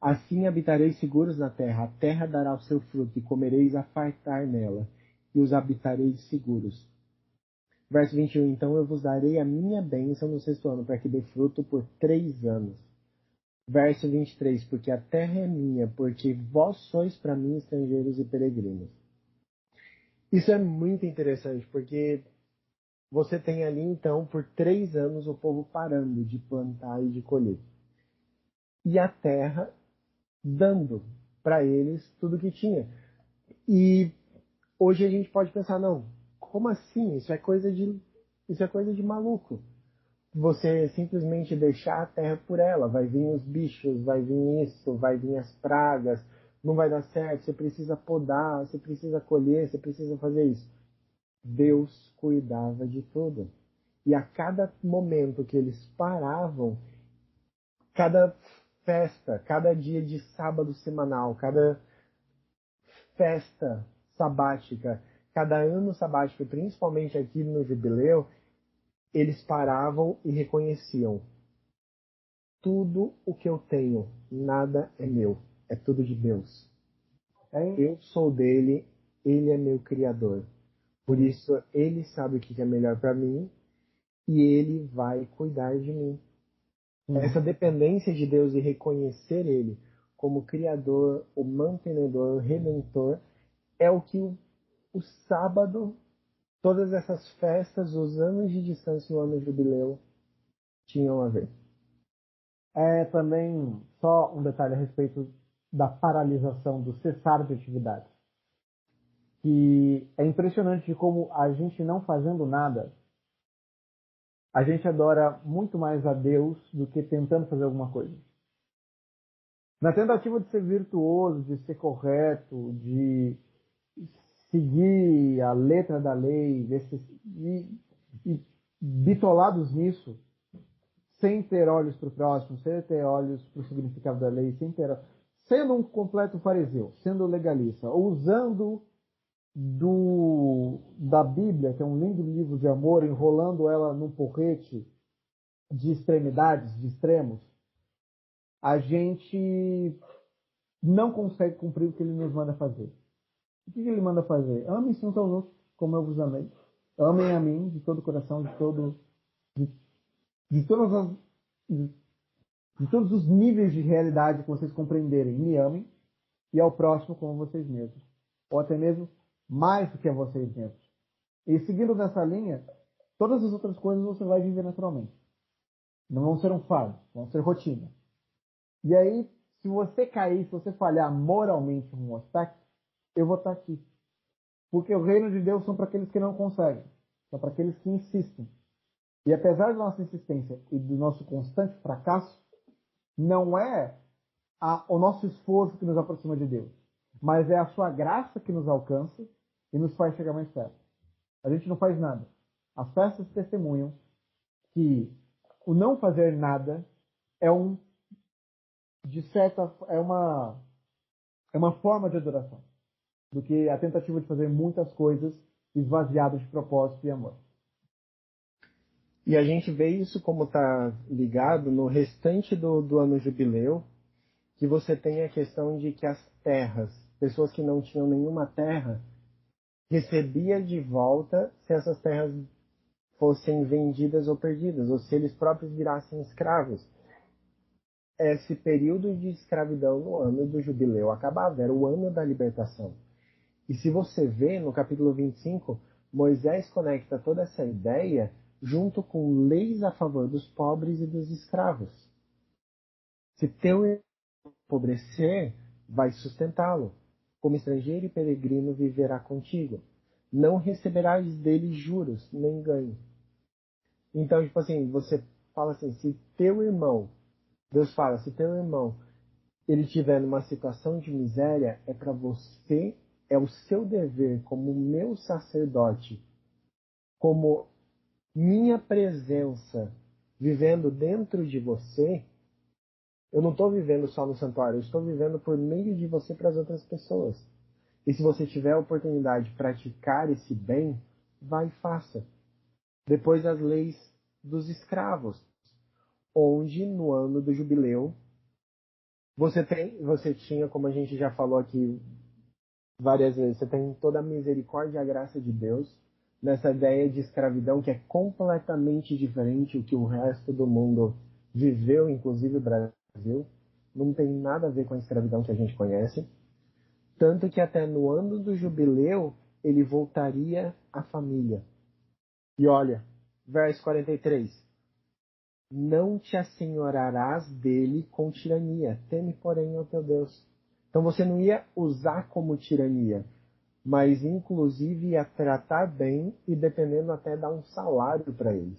Assim habitareis seguros na terra, a terra dará o seu fruto, e comereis a fartar nela, e os habitareis seguros. Verso 21, então eu vos darei a minha bênção no sexto ano, para que dê fruto por três anos. Verso 23, porque a terra é minha, porque vós sois para mim estrangeiros e peregrinos. Isso é muito interessante, porque você tem ali então por três anos o povo parando de plantar e de colher. E a terra dando para eles tudo que tinha. E hoje a gente pode pensar, não, como assim? Isso é coisa de isso é coisa de maluco. Você simplesmente deixar a terra por ela, vai vir os bichos, vai vir isso, vai vir as pragas, não vai dar certo, você precisa podar, você precisa colher, você precisa fazer isso. Deus cuidava de tudo. E a cada momento que eles paravam, cada festa, cada dia de sábado semanal, cada festa sabática, cada ano sabático, principalmente aqui no jubileu, eles paravam e reconheciam: tudo o que eu tenho, nada é meu, é tudo de Deus. Eu sou dele, ele é meu criador. Por isso, ele sabe o que é melhor para mim e ele vai cuidar de mim. Uhum. Essa dependência de Deus e reconhecer Ele como Criador, o mantenedor, o redentor, é o que o sábado, todas essas festas, os anos de e o ano jubileu tinham a ver. É também só um detalhe a respeito da paralisação, do cessar de atividade. Que é impressionante como a gente não fazendo nada, a gente adora muito mais a Deus do que tentando fazer alguma coisa. Na tentativa de ser virtuoso, de ser correto, de seguir a letra da lei, e, e bitolados nisso, sem ter olhos para o próximo, sem ter olhos para o significado da lei, sem ter, sendo um completo fariseu, sendo legalista, usando do, da Bíblia, que é um lindo livro de amor, enrolando ela num porrete de extremidades, de extremos, a gente não consegue cumprir o que ele nos manda fazer. O que ele manda fazer? Amem-se uns aos outros, como eu vos amei. Amem a mim de todo o coração, de todo de, de todas as de, de todos os níveis de realidade que vocês compreenderem. Me amem e ao próximo como vocês mesmos. Ou até mesmo mais do que a vocês mesmos. E seguindo nessa linha, todas as outras coisas você vai viver naturalmente. Não vão ser um fardo, vão ser rotina. E aí, se você cair, se você falhar moralmente em um aspecto, eu vou estar aqui. Porque o reino de Deus são para aqueles que não conseguem, são para aqueles que insistem. E apesar da nossa insistência e do nosso constante fracasso, não é a, o nosso esforço que nos aproxima de Deus, mas é a sua graça que nos alcança e nos faz chegar mais perto. A gente não faz nada. As festas testemunham que o não fazer nada é um de certa é uma é uma forma de adoração do que a tentativa de fazer muitas coisas esvaziadas de propósito e amor. E a gente vê isso como está ligado no restante do, do ano jubileu, que você tem a questão de que as terras, pessoas que não tinham nenhuma terra, recebia de volta se essas terras fossem vendidas ou perdidas, ou se eles próprios virassem escravos. Esse período de escravidão no ano do jubileu acabava, era o ano da libertação. E se você vê no capítulo 25, Moisés conecta toda essa ideia junto com leis a favor dos pobres e dos escravos. Se teu empobrecer, vai sustentá-lo. Como estrangeiro e peregrino viverá contigo. Não receberás dele juros, nem ganho. Então, tipo assim, você fala assim, se teu irmão, Deus fala, se teu irmão ele estiver numa situação de miséria, é para você é o seu dever como meu sacerdote, como minha presença vivendo dentro de você, eu não estou vivendo só no santuário, eu estou vivendo por meio de você para as outras pessoas. E se você tiver a oportunidade de praticar esse bem, vai e faça. Depois as leis dos escravos, onde no ano do jubileu você tem, você tinha, como a gente já falou aqui várias vezes. Você tem toda a misericórdia e a graça de Deus nessa ideia de escravidão que é completamente diferente do que o resto do mundo viveu, inclusive o Brasil. Não tem nada a ver com a escravidão que a gente conhece. Tanto que até no ano do jubileu ele voltaria à família. E olha, verso 43. Não te assenhorarás dele com tirania, teme, porém, ao teu Deus. Então você não ia usar como tirania, mas inclusive ia tratar bem e dependendo até dar um salário para eles.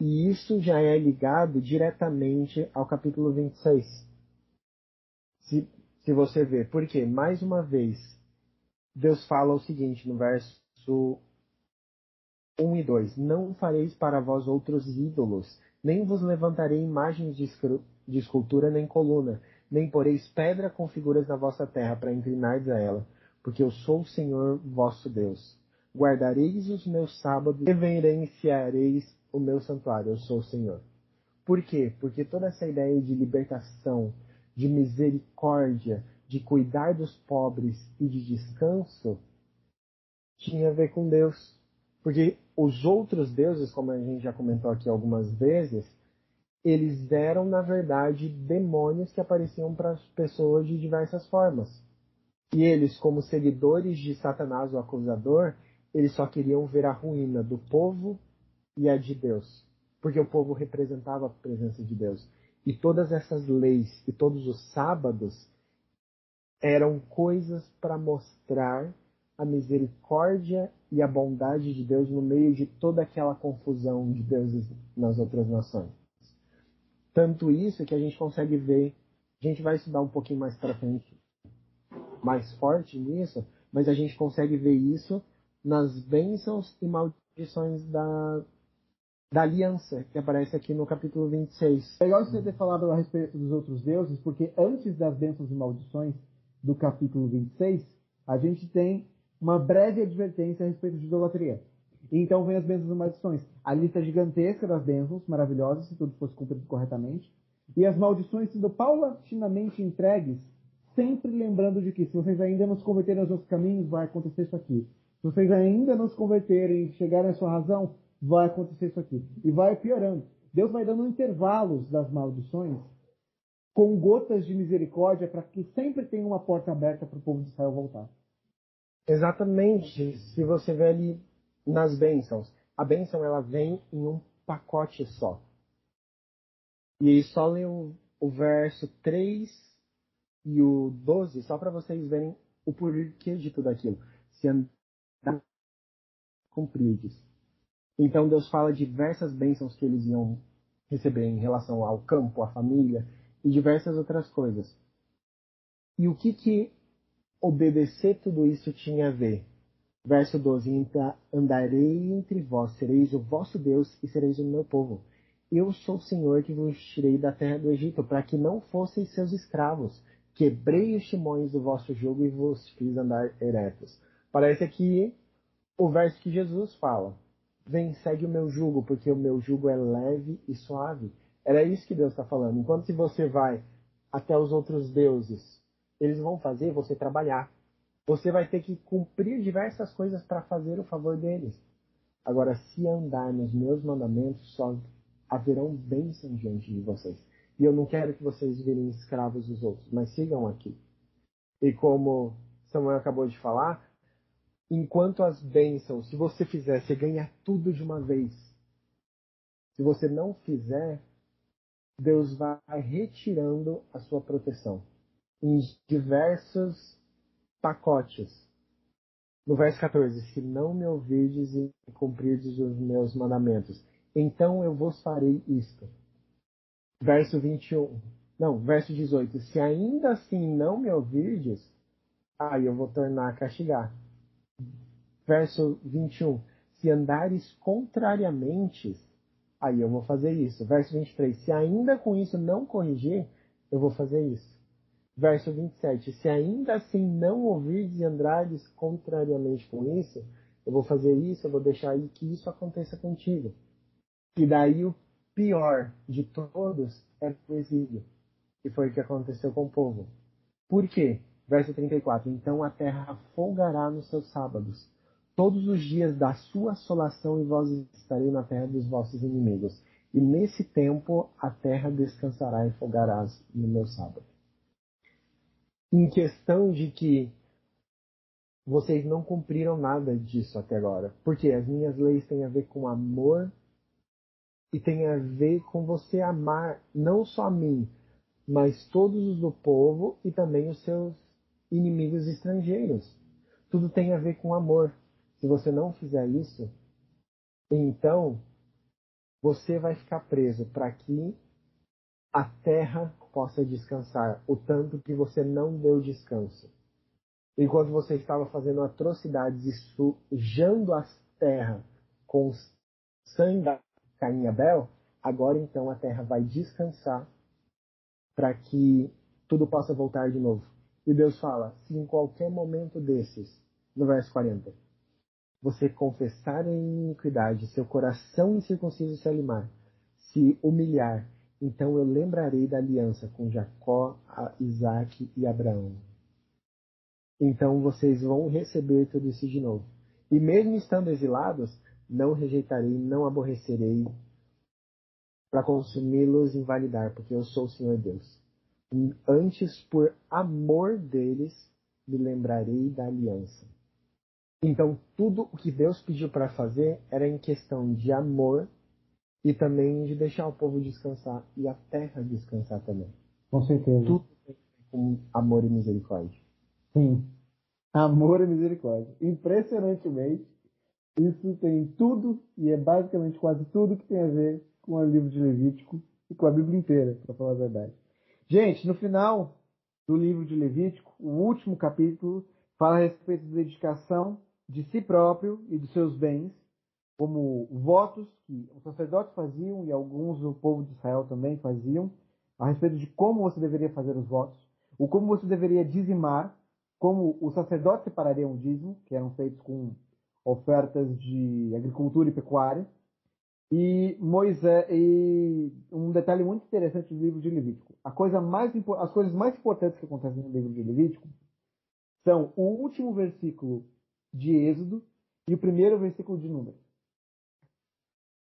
E isso já é ligado diretamente ao capítulo 26. Se, se você ver. Porque, mais uma vez, Deus fala o seguinte no verso 1 e 2: Não fareis para vós outros ídolos, nem vos levantarei imagens de, de escultura nem coluna nem poreis pedra com figuras na vossa terra para inclinardes a ela, porque eu sou o Senhor vosso Deus. Guardareis os meus sábados, reverenciareis o meu santuário, eu sou o Senhor. Por quê? Porque toda essa ideia de libertação, de misericórdia, de cuidar dos pobres e de descanso tinha a ver com Deus. Porque os outros deuses, como a gente já comentou aqui algumas vezes, eles eram, na verdade, demônios que apareciam para as pessoas de diversas formas. E eles, como seguidores de Satanás, o acusador, eles só queriam ver a ruína do povo e a de Deus, porque o povo representava a presença de Deus. E todas essas leis e todos os sábados eram coisas para mostrar a misericórdia e a bondade de Deus no meio de toda aquela confusão de deuses nas outras nações. Tanto isso que a gente consegue ver, a gente vai estudar um pouquinho mais para frente, mais forte nisso, mas a gente consegue ver isso nas bênçãos e maldições da, da aliança, que aparece aqui no capítulo 26. É legal você ter falado a respeito dos outros deuses, porque antes das bênçãos e maldições do capítulo 26, a gente tem uma breve advertência a respeito de idolatria. E então vem as bênçãos e maldições. A lista gigantesca das bênçãos, maravilhosas, se tudo fosse cumprido corretamente. E as maldições sendo paulatinamente entregues, sempre lembrando de que se vocês ainda não se converterem aos outros caminhos, vai acontecer isso aqui. Se vocês ainda não se converterem e chegarem à sua razão, vai acontecer isso aqui. E vai piorando. Deus vai dando intervalos das maldições com gotas de misericórdia para que sempre tenha uma porta aberta para o povo de Israel voltar. Exatamente. Se você vê ali nas bênçãos, a bênção ela vem em um pacote só. E só lê o, verso 3 e o 12, só para vocês verem o porquê de tudo aquilo. Se andar cumpridos. Então Deus fala diversas bênçãos que eles iam receber em relação ao campo, à família e diversas outras coisas. E o que que obedecer tudo isso tinha a ver? Verso 12: então, Andarei entre vós, sereis o vosso Deus e sereis o meu povo. Eu sou o Senhor que vos tirei da terra do Egito, para que não fosseis seus escravos. Quebrei os timões do vosso jogo e vos fiz andar eretos. Parece aqui o verso que Jesus fala. Vem, segue o meu jugo, porque o meu jugo é leve e suave. Era isso que Deus está falando. Enquanto se você vai até os outros deuses, eles vão fazer você trabalhar. Você vai ter que cumprir diversas coisas para fazer o favor deles. Agora, se andar nos meus mandamentos, só haverão bênçãos diante de vocês. E eu não quero que vocês virem escravos dos outros, mas sigam aqui. E como Samuel acabou de falar, enquanto as bênçãos, se você fizer, você ganha tudo de uma vez. Se você não fizer, Deus vai retirando a sua proteção em diversos pacotes. No verso 14: Se não me ouvirdes e cumprirdes os meus mandamentos, então eu vos farei isto. Verso 21. Não, verso 18. Se ainda assim não me ouvirdes, aí eu vou tornar a castigar. Verso 21. Se andares contrariamente, aí eu vou fazer isso. Verso 23. Se ainda com isso não corrigir, eu vou fazer isso. Verso 27. Se ainda assim não ouvirdes e andares contrariamente com isso, eu vou fazer isso, eu vou deixar aí que isso aconteça contigo. E daí o pior de todos é o exílio, que foi o que aconteceu com o povo. Por quê? Verso 34. Então a terra folgará nos seus sábados, todos os dias da sua assolação, e vós estareis na terra dos vossos inimigos. E nesse tempo a terra descansará e folgarás no meu sábado em questão de que vocês não cumpriram nada disso até agora. Porque as minhas leis têm a ver com amor e tem a ver com você amar não só a mim, mas todos os do povo e também os seus inimigos estrangeiros. Tudo tem a ver com amor. Se você não fizer isso, então você vai ficar preso para que a terra possa descansar, o tanto que você não deu descanso. Enquanto você estava fazendo atrocidades e sujando a terra com o sangue da Caim Abel, agora então a terra vai descansar para que tudo possa voltar de novo. E Deus fala: se em qualquer momento desses, no verso 40, você confessar em iniquidade, seu coração incircunciso se alimar, se humilhar então eu lembrarei da aliança com Jacó, Isaac e Abraão. Então vocês vão receber tudo isso de novo. E mesmo estando exilados, não rejeitarei, não aborrecerei para consumi-los e invalidar, porque eu sou o Senhor Deus. Antes, por amor deles, me lembrarei da aliança. Então, tudo o que Deus pediu para fazer era em questão de amor e também de deixar o povo descansar e a terra descansar também. Com certeza. Tudo com amor e misericórdia. Sim. Amor e misericórdia. Impressionantemente, isso tem tudo e é basicamente quase tudo que tem a ver com o livro de Levítico e com a Bíblia inteira, para falar a verdade. Gente, no final do livro de Levítico, o último capítulo fala a respeito da dedicação de si próprio e dos seus bens, como votos que os sacerdotes faziam e alguns do povo de Israel também faziam, a respeito de como você deveria fazer os votos, o como você deveria dizimar, como os sacerdotes separariam o dízimo, que eram feitos com ofertas de agricultura e pecuária, e Moisés e um detalhe muito interessante do livro de Levítico. A coisa mais as coisas mais importantes que acontecem no livro de Levítico são o último versículo de Êxodo e o primeiro versículo de Números.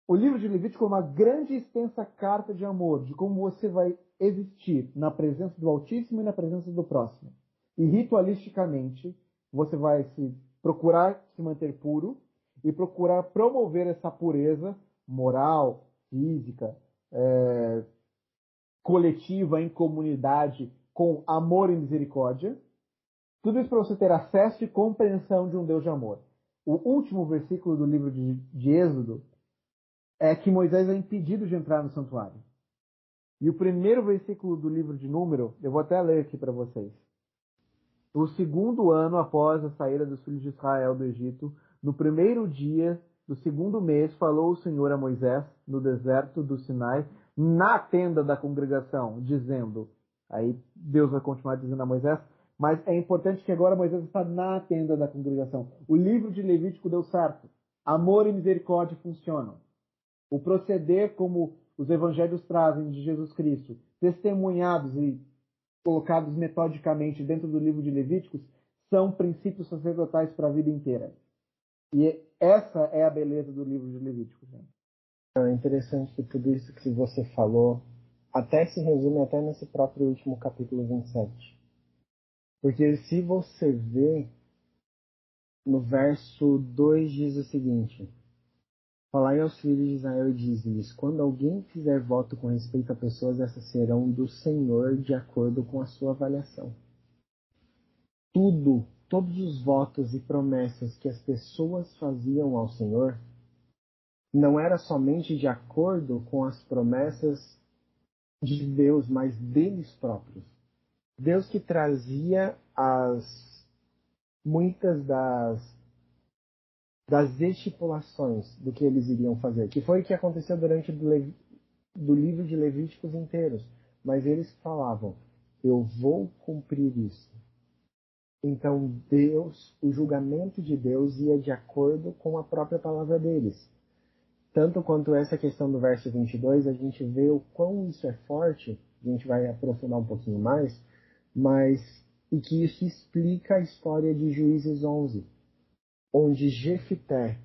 O livro de Levítico é uma grande e extensa carta de amor, de como você vai existir na presença do Altíssimo e na presença do próximo. E ritualisticamente, você vai se procurar se manter puro e procurar promover essa pureza moral, física, é, coletiva, em comunidade, com amor e misericórdia. Tudo isso para você ter acesso e compreensão de um Deus de amor. O último versículo do livro de, de Êxodo é que Moisés é impedido de entrar no santuário. E o primeiro versículo do livro de Número, eu vou até ler aqui para vocês. No segundo ano após a saída dos filhos de Israel do Egito, no primeiro dia do segundo mês, falou o Senhor a Moisés no deserto do Sinai, na tenda da congregação, dizendo: Aí Deus vai continuar dizendo a Moisés, mas é importante que agora Moisés está na tenda da congregação. O livro de Levítico deu certo. Amor e misericórdia funcionam. O proceder como os evangelhos trazem de Jesus Cristo, testemunhados e colocados metodicamente dentro do livro de Levíticos, são princípios sacerdotais para a vida inteira. E essa é a beleza do livro de Levíticos. É interessante que tudo isso que você falou até se resume até nesse próprio último capítulo 27. Porque se você vê no verso 2 diz o seguinte: Falai aos filhos de Israel e diz-lhes: Quando alguém fizer voto com respeito a pessoas, essas serão do Senhor de acordo com a sua avaliação. Tudo, todos os votos e promessas que as pessoas faziam ao Senhor, não era somente de acordo com as promessas de Deus, mas deles próprios. Deus que trazia as muitas das das estipulações do que eles iriam fazer, que foi o que aconteceu durante do, Lev... do livro de Levíticos inteiros. Mas eles falavam: Eu vou cumprir isso. Então Deus, o julgamento de Deus ia de acordo com a própria palavra deles. Tanto quanto essa questão do verso 22, a gente vê o quão isso é forte, a gente vai aprofundar um pouquinho mais, mas e que isso explica a história de Juízes 11, onde Jefité,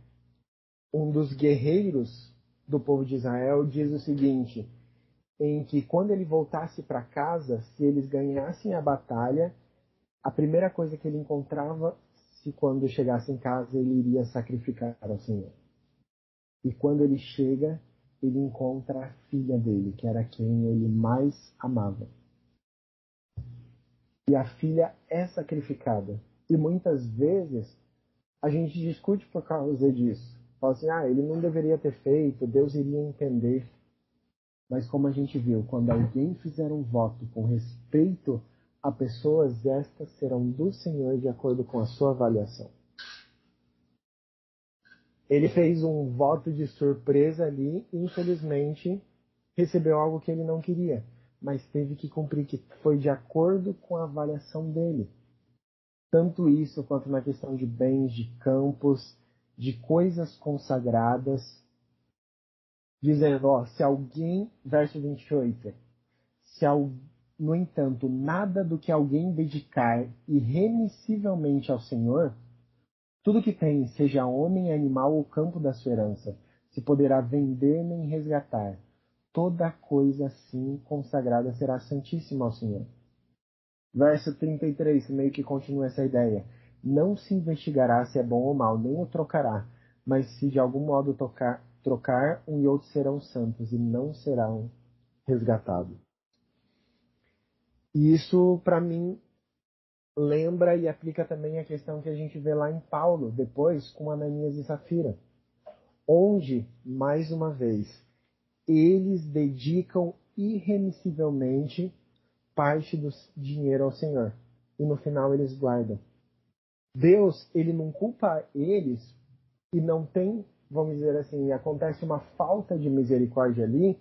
um dos guerreiros do povo de Israel, diz o seguinte: em que quando ele voltasse para casa, se eles ganhassem a batalha, a primeira coisa que ele encontrava, se quando chegasse em casa, ele iria sacrificar ao Senhor. E quando ele chega, ele encontra a filha dele, que era quem ele mais amava e a filha é sacrificada. E muitas vezes a gente discute por causa disso. Fala assim, ah, ele não deveria ter feito, Deus iria entender. Mas como a gente viu, quando alguém fizer um voto com respeito a pessoas, estas serão do Senhor de acordo com a sua avaliação. Ele fez um voto de surpresa ali e infelizmente recebeu algo que ele não queria mas teve que cumprir que foi de acordo com a avaliação dele. Tanto isso quanto na questão de bens, de campos, de coisas consagradas. Dizendo, ó, se alguém, verso 28, se no entanto, nada do que alguém dedicar irremissivelmente ao Senhor, tudo que tem, seja homem, animal ou campo da sua herança, se poderá vender nem resgatar toda coisa assim consagrada será santíssima ao Senhor. Verso 33 meio que continua essa ideia. Não se investigará se é bom ou mal, nem o trocará, mas se de algum modo tocar, trocar, um e outro serão santos e não serão resgatados. E isso, para mim, lembra e aplica também a questão que a gente vê lá em Paulo, depois com Ananias e Safira, onde, mais uma vez, eles dedicam irremissivelmente parte do dinheiro ao Senhor. E no final eles guardam. Deus, ele não culpa eles e não tem, vamos dizer assim, acontece uma falta de misericórdia ali,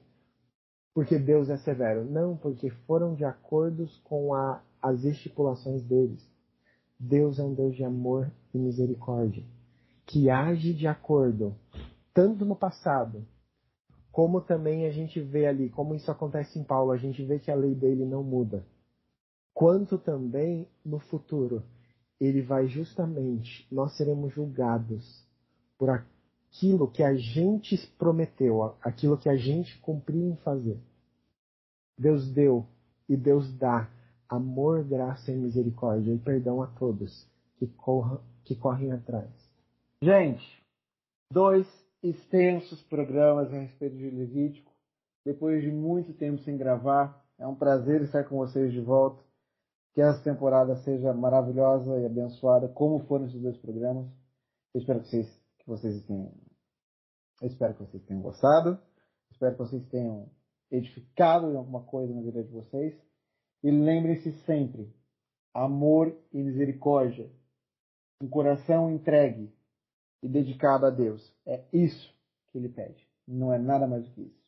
porque Deus é severo. Não, porque foram de acordo com a, as estipulações deles. Deus é um Deus de amor e misericórdia, que age de acordo, tanto no passado como também a gente vê ali, como isso acontece em Paulo, a gente vê que a lei dele não muda. Quanto também no futuro, ele vai justamente, nós seremos julgados por aquilo que a gente prometeu, aquilo que a gente cumpriu em fazer. Deus deu e Deus dá amor, graça e misericórdia e perdão a todos que, corram, que correm atrás. Gente, dois extensos programas a respeito de Levítico. Depois de muito tempo sem gravar, é um prazer estar com vocês de volta. Que essa temporada seja maravilhosa e abençoada, como foram esses dois programas. Eu espero que vocês, que vocês tenham, espero que vocês tenham gostado. Espero que vocês tenham edificado em alguma coisa na vida de vocês. E lembrem-se sempre: amor e misericórdia, um coração entregue, e dedicado a Deus. É isso que ele pede. Não é nada mais do que isso.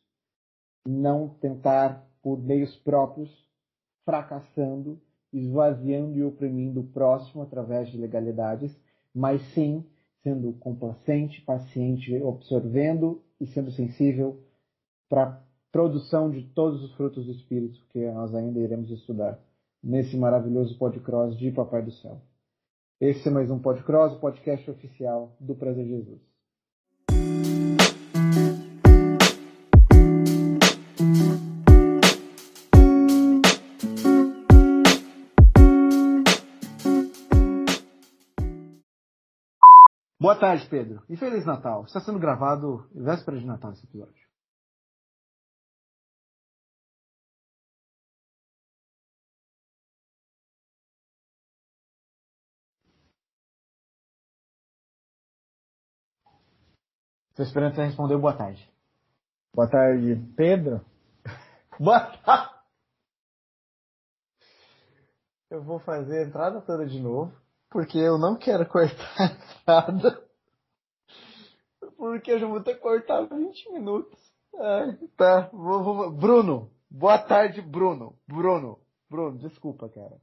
Não tentar por meios próprios, fracassando, esvaziando e oprimindo o próximo através de legalidades, mas sim sendo complacente, paciente, absorvendo e sendo sensível para a produção de todos os frutos do Espírito que nós ainda iremos estudar nesse maravilhoso podcast de Papai do Céu. Esse é mais um Podcross, o podcast oficial do Prazer Jesus. Boa tarde, Pedro. E Feliz Natal. Está sendo gravado véspera de Natal esse episódio. Estou esperando você responder boa tarde. Boa tarde, Pedro. [LAUGHS] boa tarde. Eu vou fazer a entrada toda de novo, porque eu não quero cortar [LAUGHS] nada. Porque eu já vou ter que cortar 20 minutos. Ai, tá, vou, vou, Bruno, boa tarde, Bruno. Bruno, Bruno, desculpa, cara.